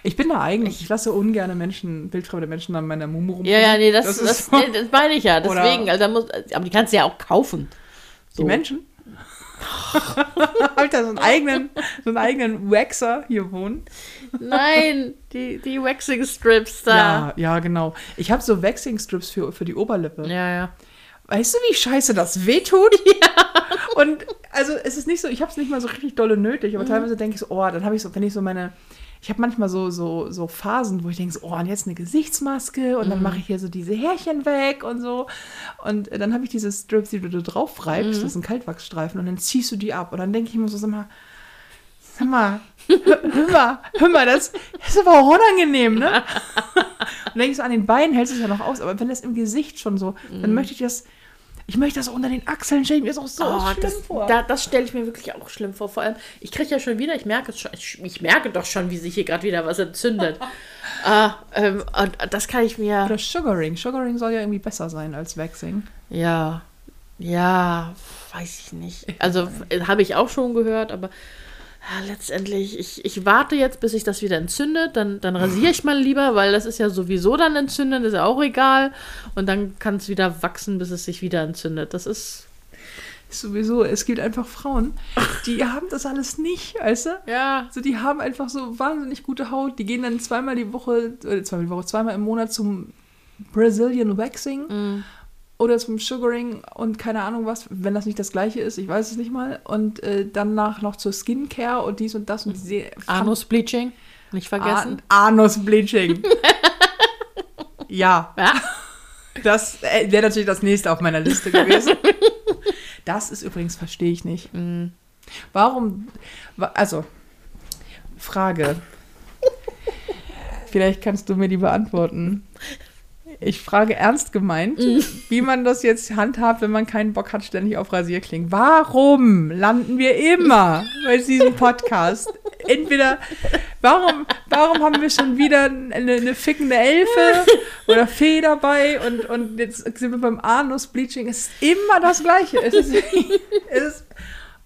S1: Ich bin da eigentlich, ich lasse ungerne Menschen, wildfremde Menschen an meiner Mumu rum.
S2: Ja, ja, nee, das, das,
S1: ist
S2: das,
S1: so.
S2: nee, das meine ich ja. Deswegen, also da muss, aber die kannst du ja auch kaufen.
S1: Die Menschen? Hab ich da so einen eigenen, so einen eigenen Waxer hier wohnen?
S2: Nein, die, die Waxing Strips da.
S1: Ja, ja, genau. Ich habe so Waxing Strips für, für die Oberlippe.
S2: Ja, ja.
S1: Weißt du, wie scheiße das wehtut? Ja. Und also es ist nicht so, ich habe es nicht mal so richtig dolle nötig,
S2: Mhm.
S1: aber teilweise denke ich so, oh, dann habe ich so, wenn ich so meine, ich habe manchmal so, so, so Phasen, wo ich denke so, oh, und jetzt eine Gesichtsmaske und
S2: Mhm.
S1: dann mache ich hier so diese Härchen weg und so. Und dann habe ich diese Strips, die du da drauf reibst,
S2: Mhm.
S1: das sind Kaltwachsstreifen und dann ziehst du die ab. Und dann denke ich mir so, sag mal, sag mal, hör, mal, hör mal, das, das ist aber auch unangenehm, ne? Und denke ich so, an den Beinen hältst du es ja noch aus, aber wenn das im Gesicht schon so, dann möchte ich das, ich möchte das auch unter den Achseln stellen, mir ist auch so
S2: Oh,
S1: schlimm
S2: das,
S1: vor.
S2: da, das stelle ich mir wirklich auch schlimm vor. Vor allem, ich kriege ja schon wieder, ich merke es schon, ich, ich merke doch schon, wie sich hier gerade wieder was entzündet. ah, ähm, und das kann ich mir.
S1: Oder Sugaring. Sugaring soll ja irgendwie besser sein als Waxing.
S2: Ja, ja, weiß ich nicht. Also äh, habe ich auch schon gehört, aber ja, letztendlich, ich, ich warte jetzt, bis sich das wieder entzündet. Dann, dann rasiere ich mal lieber, weil das ist ja sowieso dann entzündet, ist ja auch egal. Und dann kann es wieder wachsen, bis es sich wieder entzündet. Das ist.
S1: Sowieso, es gibt einfach Frauen, die haben das alles nicht, weißt du?
S2: Ja.
S1: Also die haben einfach so wahnsinnig gute Haut. Die gehen dann zweimal die Woche, oder zweimal die Woche, zweimal im Monat zum Brazilian Waxing
S2: Mm.
S1: Oder zum Sugaring und keine Ahnung was, wenn das nicht das gleiche ist, ich weiß es nicht mal. Und äh, danach noch zur Skincare und dies und das und diese
S2: Anus Bleaching, nicht vergessen.
S1: An Anus Bleaching. ja,
S2: Ja.
S1: das äh, wäre natürlich das nächste auf meiner Liste gewesen. Das ist übrigens, verstehe ich nicht.
S2: Mm.
S1: Warum, wa- also, Frage. Vielleicht kannst du mir die beantworten. Ich frage ernst gemeint, wie man das jetzt handhabt, wenn man keinen Bock hat, ständig auf Rasierklingen. Warum landen wir immer bei diesem Podcast? Entweder, warum, warum haben wir schon wieder eine, eine fickende Elfe oder Fee dabei und, und jetzt sind wir beim Anus-Bleaching. Es ist immer das Gleiche. Es ist, es ist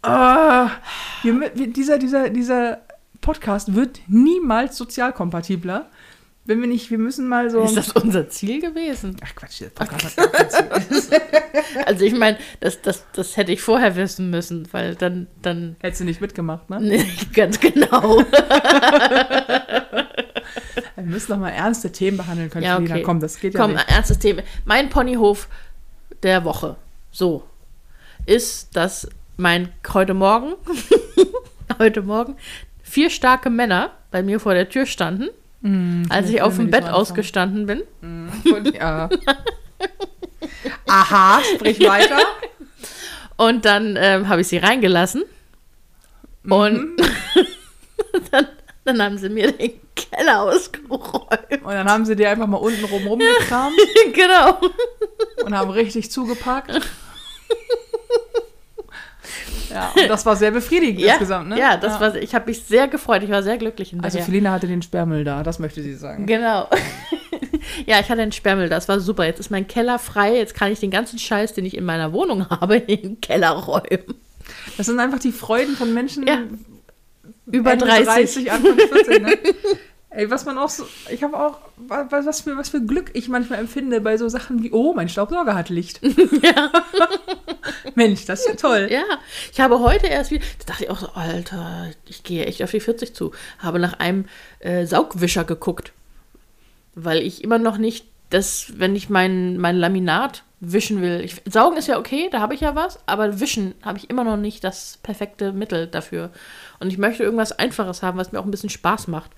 S1: mü- wir, dieser, dieser, dieser Podcast wird niemals sozialkompatibler, wenn wir nicht, wir müssen mal so.
S2: Ist das unser Ziel gewesen?
S1: Ach Quatsch, der Podcast hat gar kein Ziel.
S2: Also ich meine, das, das, das hätte ich vorher wissen müssen, weil dann, dann
S1: Hättest du nicht mitgemacht, ne?
S2: nee, ganz genau.
S1: Wir müssen doch mal ernste Themen behandeln können.
S2: Ja, okay.
S1: Komm, das geht ja
S2: Komm,
S1: nicht.
S2: ernstes Thema. Mein Ponyhof der Woche, so, ist, dass mein heute Morgen, heute Morgen, vier starke Männer bei mir vor der Tür standen, als ich auf dem
S1: die
S2: Bett ausgestanden bin.
S1: Und, ja. Aha, sprich weiter.
S2: Und dann ähm, habe ich sie reingelassen. Und dann, dann haben sie mir den Keller ausgeräumt.
S1: Und dann haben sie dir einfach mal unten rum rumgekramt
S2: genau.
S1: und haben richtig zugepackt. Ja, und das war sehr befriedigend
S2: Ja,
S1: insgesamt, ne?
S2: ja, das war, ich habe mich sehr gefreut. Ich war sehr glücklich
S1: Also
S2: hinterher.
S1: Felina hatte den Sperrmüll da, das möchte sie sagen.
S2: Genau. ja, ich hatte einen Sperrmüll, das war super. Jetzt ist mein Keller frei. Jetzt kann ich den ganzen Scheiß, den ich in meiner Wohnung habe, in den Keller räumen.
S1: Das sind einfach die Freuden von Menschen
S2: Ja. Über
S1: Ende
S2: 30.
S1: 30 Anfang 40, ne? Ey, was man auch so, ich habe auch, wa- wa- was für, was für Glück ich manchmal empfinde bei so Sachen wie, oh, mein Staubsauger hat Licht.
S2: Ja.
S1: Mensch, das ist ja toll.
S2: Ja, ich habe heute erst wieder, da dachte ich auch so, Alter, ich gehe echt auf die 40 zu. Habe nach einem äh, Saugwischer geguckt, weil ich immer noch nicht das, wenn ich mein, mein Laminat wischen will. Ich, saugen ist ja okay, da habe ich ja was, aber wischen habe ich immer noch nicht das perfekte Mittel dafür. Und ich möchte irgendwas Einfaches haben, was mir auch ein bisschen Spaß macht.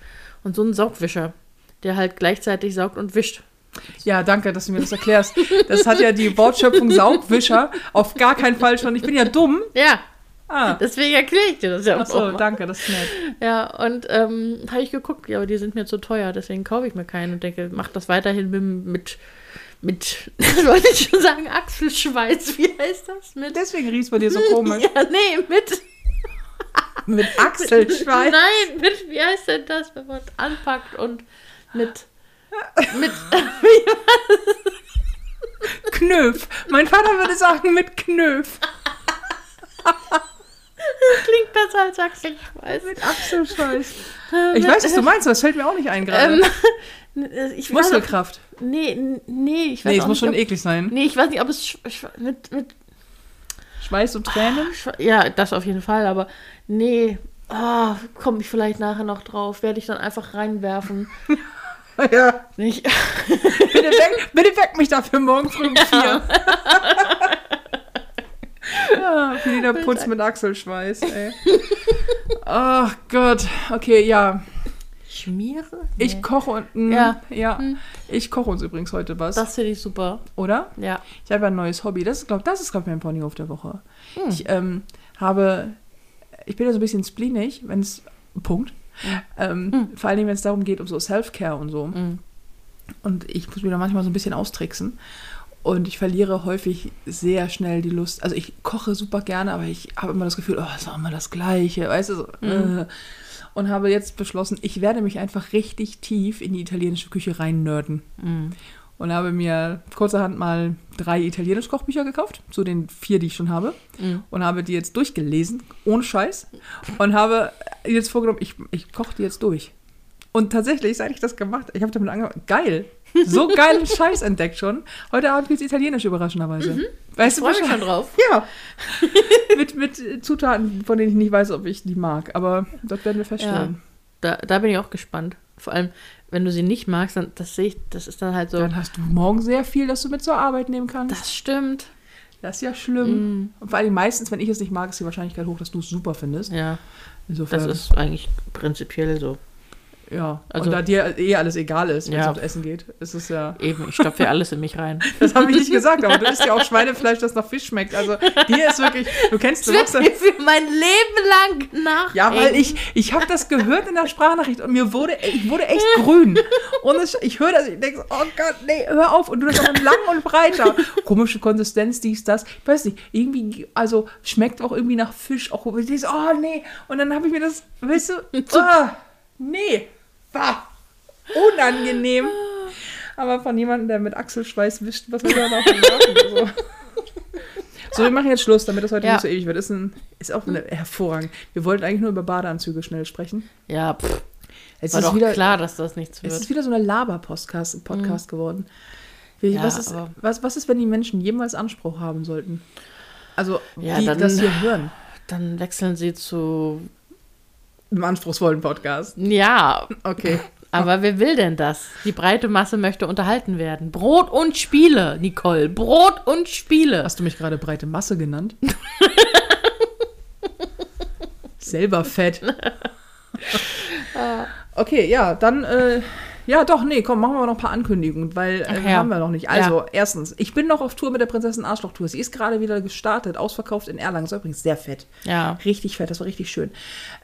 S2: Und so ein Saugwischer, der halt gleichzeitig saugt und wischt.
S1: Ja, danke, dass du mir das erklärst. Das hat ja die Wortschöpfung Saugwischer auf gar keinen Fall schon. Ich bin ja dumm.
S2: Ja,
S1: Ah,
S2: deswegen erkläre ich dir das ja
S1: achso,
S2: auch.
S1: danke, das ist nett.
S2: Ja, und ähm, habe ich geguckt, ja, aber die sind mir zu teuer, deswegen kaufe ich mir keinen und denke, mach das weiterhin mit, mit, mit das wollte ich schon sagen, Achselschweiß, wie heißt das? Mit,
S1: Deswegen riecht bei dir so komisch.
S2: ja, nee, mit,
S1: mit Achselschweif.
S2: Nein, mit, wie heißt denn das, wenn man anpackt und mit. mit
S1: Knöpf. Mein Vater würde sagen mit Knöpf.
S2: klingt besser als Achselschweiß.
S1: Mit Achselschweiß. Ich weiß, was du meinst, aber das fällt mir auch nicht ein gerade.
S2: Ähm, ich
S1: Muskelkraft.
S2: ob- Nee, nee, ich weiß
S1: Nee, es
S2: auch
S1: muss
S2: nicht,
S1: schon
S2: ob,
S1: eklig sein.
S2: Nee, ich weiß nicht, ob es mit, mit
S1: Schweiß und Tränen.
S2: Ja, das auf jeden Fall, aber nee, ah, komme ich vielleicht nachher noch drauf. Werde ich dann einfach reinwerfen.
S1: Ja.
S2: Nicht?
S1: Bitte weck, bitte weck mich dafür morgen früh um vier. ja, Felina putzt mit Achselschweiß, ey. Ach Gott. Okay, ja.
S2: Schmiere?
S1: Ich
S2: Nee.
S1: koche und. mm,
S2: Ja.
S1: ja.
S2: Hm.
S1: Ich koche uns übrigens heute was.
S2: Das finde ich super.
S1: oder?
S2: Ja.
S1: Ich habe ein neues Hobby. Das ist, glaube das ist, glaub, mein Ponyhof der Woche.
S2: Hm.
S1: Ich ähm, habe. Ich bin ja so ein bisschen spleenig, wenn es. Punkt. Ähm,
S2: Hm.
S1: Vor allem, wenn es darum geht, um so Self-Care und so.
S2: Mhm.
S1: Und ich muss mir da manchmal so ein bisschen austricksen. Und ich verliere häufig sehr schnell die Lust. Also ich koche super gerne, aber ich habe immer das Gefühl, oh, es ist auch immer das Gleiche, weißt du? So,
S2: Mhm.
S1: äh. Und habe jetzt beschlossen, ich werde mich einfach richtig tief in die italienische Küche rein nörden.
S2: Mhm.
S1: Und habe mir kurzerhand mal drei italienische Kochbücher gekauft, zu den vier, die ich schon habe.
S2: Mhm.
S1: Und habe die jetzt durchgelesen, ohne Scheiß. Und habe jetzt vorgenommen, ich, ich koche die jetzt durch. Und tatsächlich, seit ich das gemacht habe, ich habe damit angefangen, geil. So geilen Scheiß entdeckt schon. Heute Abend gibt es Italienisch überraschenderweise. Weißt
S2: Ich freue mich schon drauf.
S1: Ja. mit, mit Zutaten, von denen ich nicht weiß, ob ich die mag. Aber das werden wir feststellen.
S2: Da, da bin ich auch gespannt. Vor allem, wenn du sie nicht magst, dann das sehe ich, das ist dann halt so.
S1: Dann hast du morgen sehr viel, das du mit zur Arbeit nehmen kannst.
S2: Das stimmt.
S1: Das ist ja schlimm. Und vor allem meistens, wenn ich es nicht mag, ist die Wahrscheinlichkeit hoch, dass du es super findest.
S2: Ja,
S1: Insofern,
S2: das ist eigentlich prinzipiell so.
S1: Ja.
S2: also-
S1: und da dir eh alles egal ist, wenn es
S2: Ja.
S1: ums Essen geht, ist es ja.
S2: Eben, ich stopfe ja alles in mich rein.
S1: Das habe ich nicht gesagt, aber du isst ja auch Schweinefleisch, das nach Fisch schmeckt. Also dir ist wirklich, du kennst du
S2: Das
S1: ja,
S2: mir für mein Leben lang nach.
S1: ja, weil ich, ich habe das gehört in der Sprachnachricht und mir wurde, ich wurde echt grün. Und es, ich höre das, ich denke so, oh Gott, nee, hör auf. Und du das auch lang und breiter. Komische Konsistenz, dies, das. Ich weiß nicht, irgendwie, also schmeckt auch irgendwie nach Fisch. Auch, ich oh nee. Und dann habe ich mir das, weißt du, oh, nee, war unangenehm. Aber von jemandem, der mit Achselschweiß wischt, was soll er davon machen? So. so, wir machen jetzt Schluss, damit das heute
S2: Ja.
S1: nicht so ewig wird. Ist, ein, ist auch eine, hervorragend. Wir wollten eigentlich nur über Badeanzüge schnell sprechen.
S2: Ja, pff,
S1: Es
S2: war
S1: ist
S2: doch
S1: wieder,
S2: klar, dass das nichts
S1: es
S2: wird.
S1: ist wieder so eine Laber-Podcast Podcast geworden. Wie,
S2: Ja,
S1: was, ist, was, was ist, wenn die Menschen jemals Anspruch haben sollten? Also,
S2: Ja,
S1: die
S2: dann-
S1: das hier hören.
S2: Dann wechseln sie zu.
S1: Im anspruchsvollen Podcast.
S2: Ja,
S1: Okay.
S2: aber wer will denn das? Die breite Masse möchte unterhalten werden. Brot und Spiele, Nicole. Brot und Spiele.
S1: Hast du mich gerade breite Masse genannt? Selber fett. okay, ja, dann, äh, ja, doch, nee, komm, machen wir noch ein paar Ankündigungen, weil äh,
S2: ja.
S1: haben wir noch nicht. Also, erstens, ich bin noch auf Tour mit der Prinzessin Arschloch-Tour. Sie ist gerade wieder gestartet, ausverkauft in Erlangen. Das war übrigens sehr fett.
S2: Ja.
S1: Richtig fett, das war richtig schön.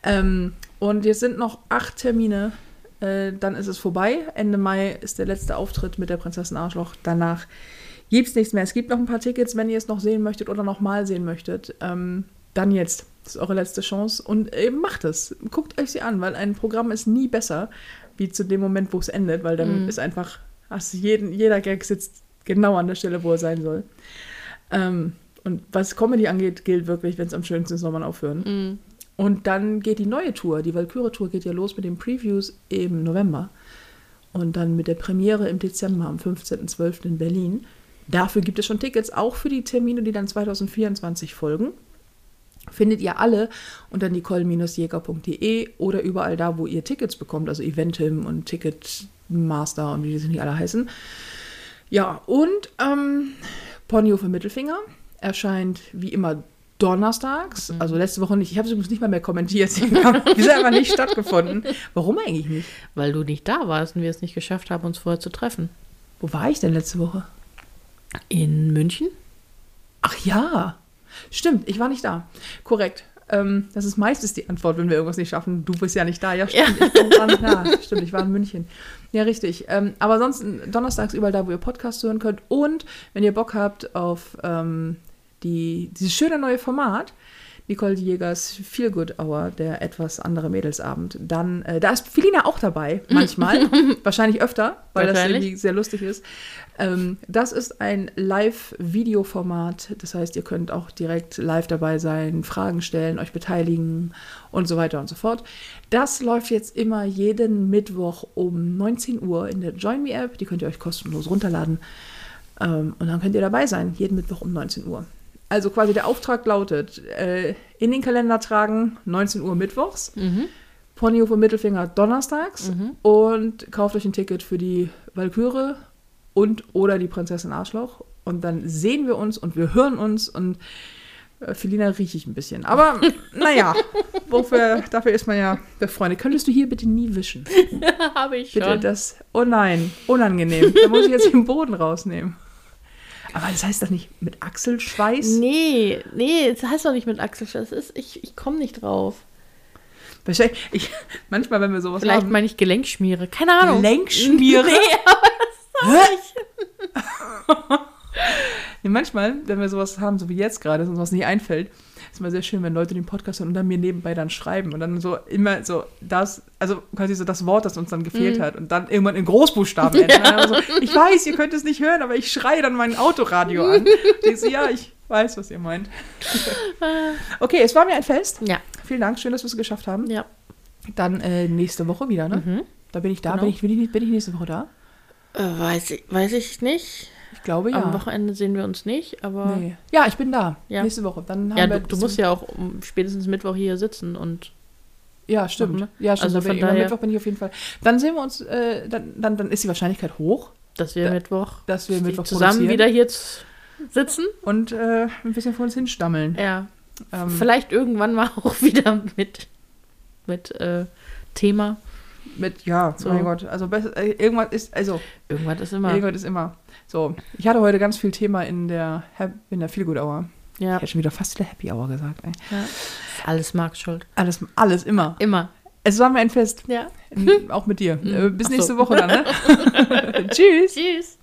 S1: Ähm, und jetzt sind noch acht Termine. Äh, dann ist es vorbei. Ende Mai ist der letzte Auftritt mit der Prinzessin Arschloch. Danach gibt es nichts mehr. Es gibt noch ein paar Tickets, wenn ihr es noch sehen möchtet oder noch mal sehen möchtet. Ähm, dann jetzt. Das ist eure letzte Chance. Und äh, macht es. Guckt euch sie an, weil ein Programm ist nie besser, wie zu dem Moment, wo es endet, weil dann ist einfach, hast jeden, jeder Gag sitzt genau an der Stelle, wo er sein soll. Ähm, und was Comedy angeht, gilt wirklich, wenn es am schönsten ist, soll man aufhören.
S2: Mhm.
S1: Und dann geht die neue Tour, die Valkyrie-Tour geht ja los mit den Previews im November. Und dann mit der Premiere im Dezember, am 15.12. in Berlin. Dafür gibt es schon Tickets, auch für die Termine, die dann 2024 folgen. Findet ihr alle unter nicole-jäger.de oder überall da, wo ihr Tickets bekommt, also Eventim und Ticketmaster und wie die nicht alle heißen. Ja, und ähm, Ponyhof im Mittelfinger erscheint wie immer donnerstags, also letzte Woche nicht. Ich habe es übrigens nicht mal mehr kommentiert. Sie ist einfach nicht stattgefunden. Warum eigentlich nicht?
S2: Weil du nicht da warst und wir es nicht geschafft haben, uns vorher zu treffen.
S1: Wo war ich denn letzte Woche?
S2: In München?
S1: Ach ja, stimmt, ich war nicht da. Korrekt. Ähm, das ist meistens die Antwort, wenn wir irgendwas nicht schaffen. Du bist ja nicht da. Ja, stimmt, ich bin war nicht da. Stimmt, ich war in München. Ja, richtig. Ähm, aber sonst donnerstags überall da, wo ihr Podcasts hören könnt. Und wenn ihr Bock habt auf ähm, die, dieses schöne neue Format, Nicole Jägers Feel Good Hour, der etwas andere Mädelsabend. Dann, äh, da ist Felina auch dabei, manchmal. wahrscheinlich öfter, weil das irgendwie sehr lustig ist. Ähm, das ist ein Live-Video-Format. Das heißt, ihr könnt auch direkt live dabei sein, Fragen stellen, euch beteiligen und so weiter und so fort. Das läuft jetzt immer jeden Mittwoch um 19 Uhr in der Join Me App. Die könnt ihr euch kostenlos runterladen. Ähm, und dann könnt ihr dabei sein, jeden Mittwoch um 19 Uhr. Also quasi der Auftrag lautet, äh, in den Kalender tragen, 19 Uhr mittwochs, Ponyhof und Mittelfinger donnerstags und kauft euch ein Ticket für die Walküre und oder die Prinzessin Arschloch. Und dann sehen wir uns und wir hören uns und äh, Felina rieche ich ein bisschen. Aber naja, wofür, dafür ist man ja befreundet. Könntest du hier bitte nie wischen?
S2: Habe ich
S1: Bitte
S2: schon.
S1: das. Oh nein, unangenehm. Da muss ich jetzt den Boden rausnehmen. Aber das heißt doch nicht mit Achselschweiß?
S2: Nee, nee, das heißt doch nicht mit Achselschweiß. Das ist, ich, ich komme nicht drauf.
S1: Wahrscheinlich, ich, manchmal, wenn wir sowas
S2: Vielleicht
S1: haben.
S2: meine ich Gelenkschmiere. Keine Ahnung.
S1: Gelenkschmiere?
S2: Nee, aber das.
S1: Nee, manchmal, wenn wir sowas haben, so wie jetzt gerade, uns was nicht einfällt, immer sehr schön, wenn Leute den Podcast hören und dann mir nebenbei dann schreiben und dann so immer so das, also quasi so das Wort, das uns dann gefehlt
S2: Mhm.
S1: hat und dann irgendwann in Großbuchstaben. Und dann so, ich weiß, ihr könnt es nicht hören, aber ich schreie dann mein Autoradio an. Ich so, ja, ich weiß, was ihr meint. Okay, es war mir ein Fest.
S2: Ja,
S1: Vielen Dank, schön, dass wir es geschafft haben.
S2: ja.
S1: Dann äh, nächste Woche wieder, ne?
S2: Mhm.
S1: Da bin ich da.
S2: Genau.
S1: Bin, ich, bin, ich, bin ich nächste Woche da?
S2: Äh, weiß, ich, weiß ich nicht.
S1: Ich glaube ja.
S2: Am Wochenende sehen wir uns nicht, aber.
S1: Nee. Ja, ich bin da.
S2: Ja.
S1: Nächste Woche. Dann haben
S2: Ja,
S1: wir
S2: du, du musst ja auch um, spätestens Mittwoch hier sitzen und
S1: Ja, stimmt.
S2: machen,
S1: Ja, stimmt.
S2: Also von daher-
S1: Mittwoch bin ich auf jeden Fall. Dann sehen wir uns, äh, dann, dann, dann ist die Wahrscheinlichkeit hoch,
S2: dass wir
S1: Da-
S2: Mittwoch,
S1: dass wir Mittwoch
S2: zusammen wieder hier sitzen.
S1: und äh, ein bisschen vor uns hinstammeln.
S2: Ja.
S1: Ähm,
S2: Vielleicht irgendwann mal auch wieder mit, mit äh, Thema.
S1: Mit, ja,
S2: So.
S1: mein Gott. Also besser, äh, irgendwas ist, also
S2: Irgendwas ist immer.
S1: irgendwas ist immer. So, ich hatte heute ganz viel Thema in der, in der Feel Good Hour.
S2: Ja,
S1: Ich hätte schon wieder fast wieder Happy Hour gesagt. Ey.
S2: ja. Alles Marks Schuld.
S1: Alles, alles immer.
S2: Immer.
S1: Es war mir ein Fest.
S2: Ja.
S1: Auch mit dir. Äh, bis
S2: Ach so.
S1: nächste Woche dann, ne? Tschüss.
S2: Tschüss.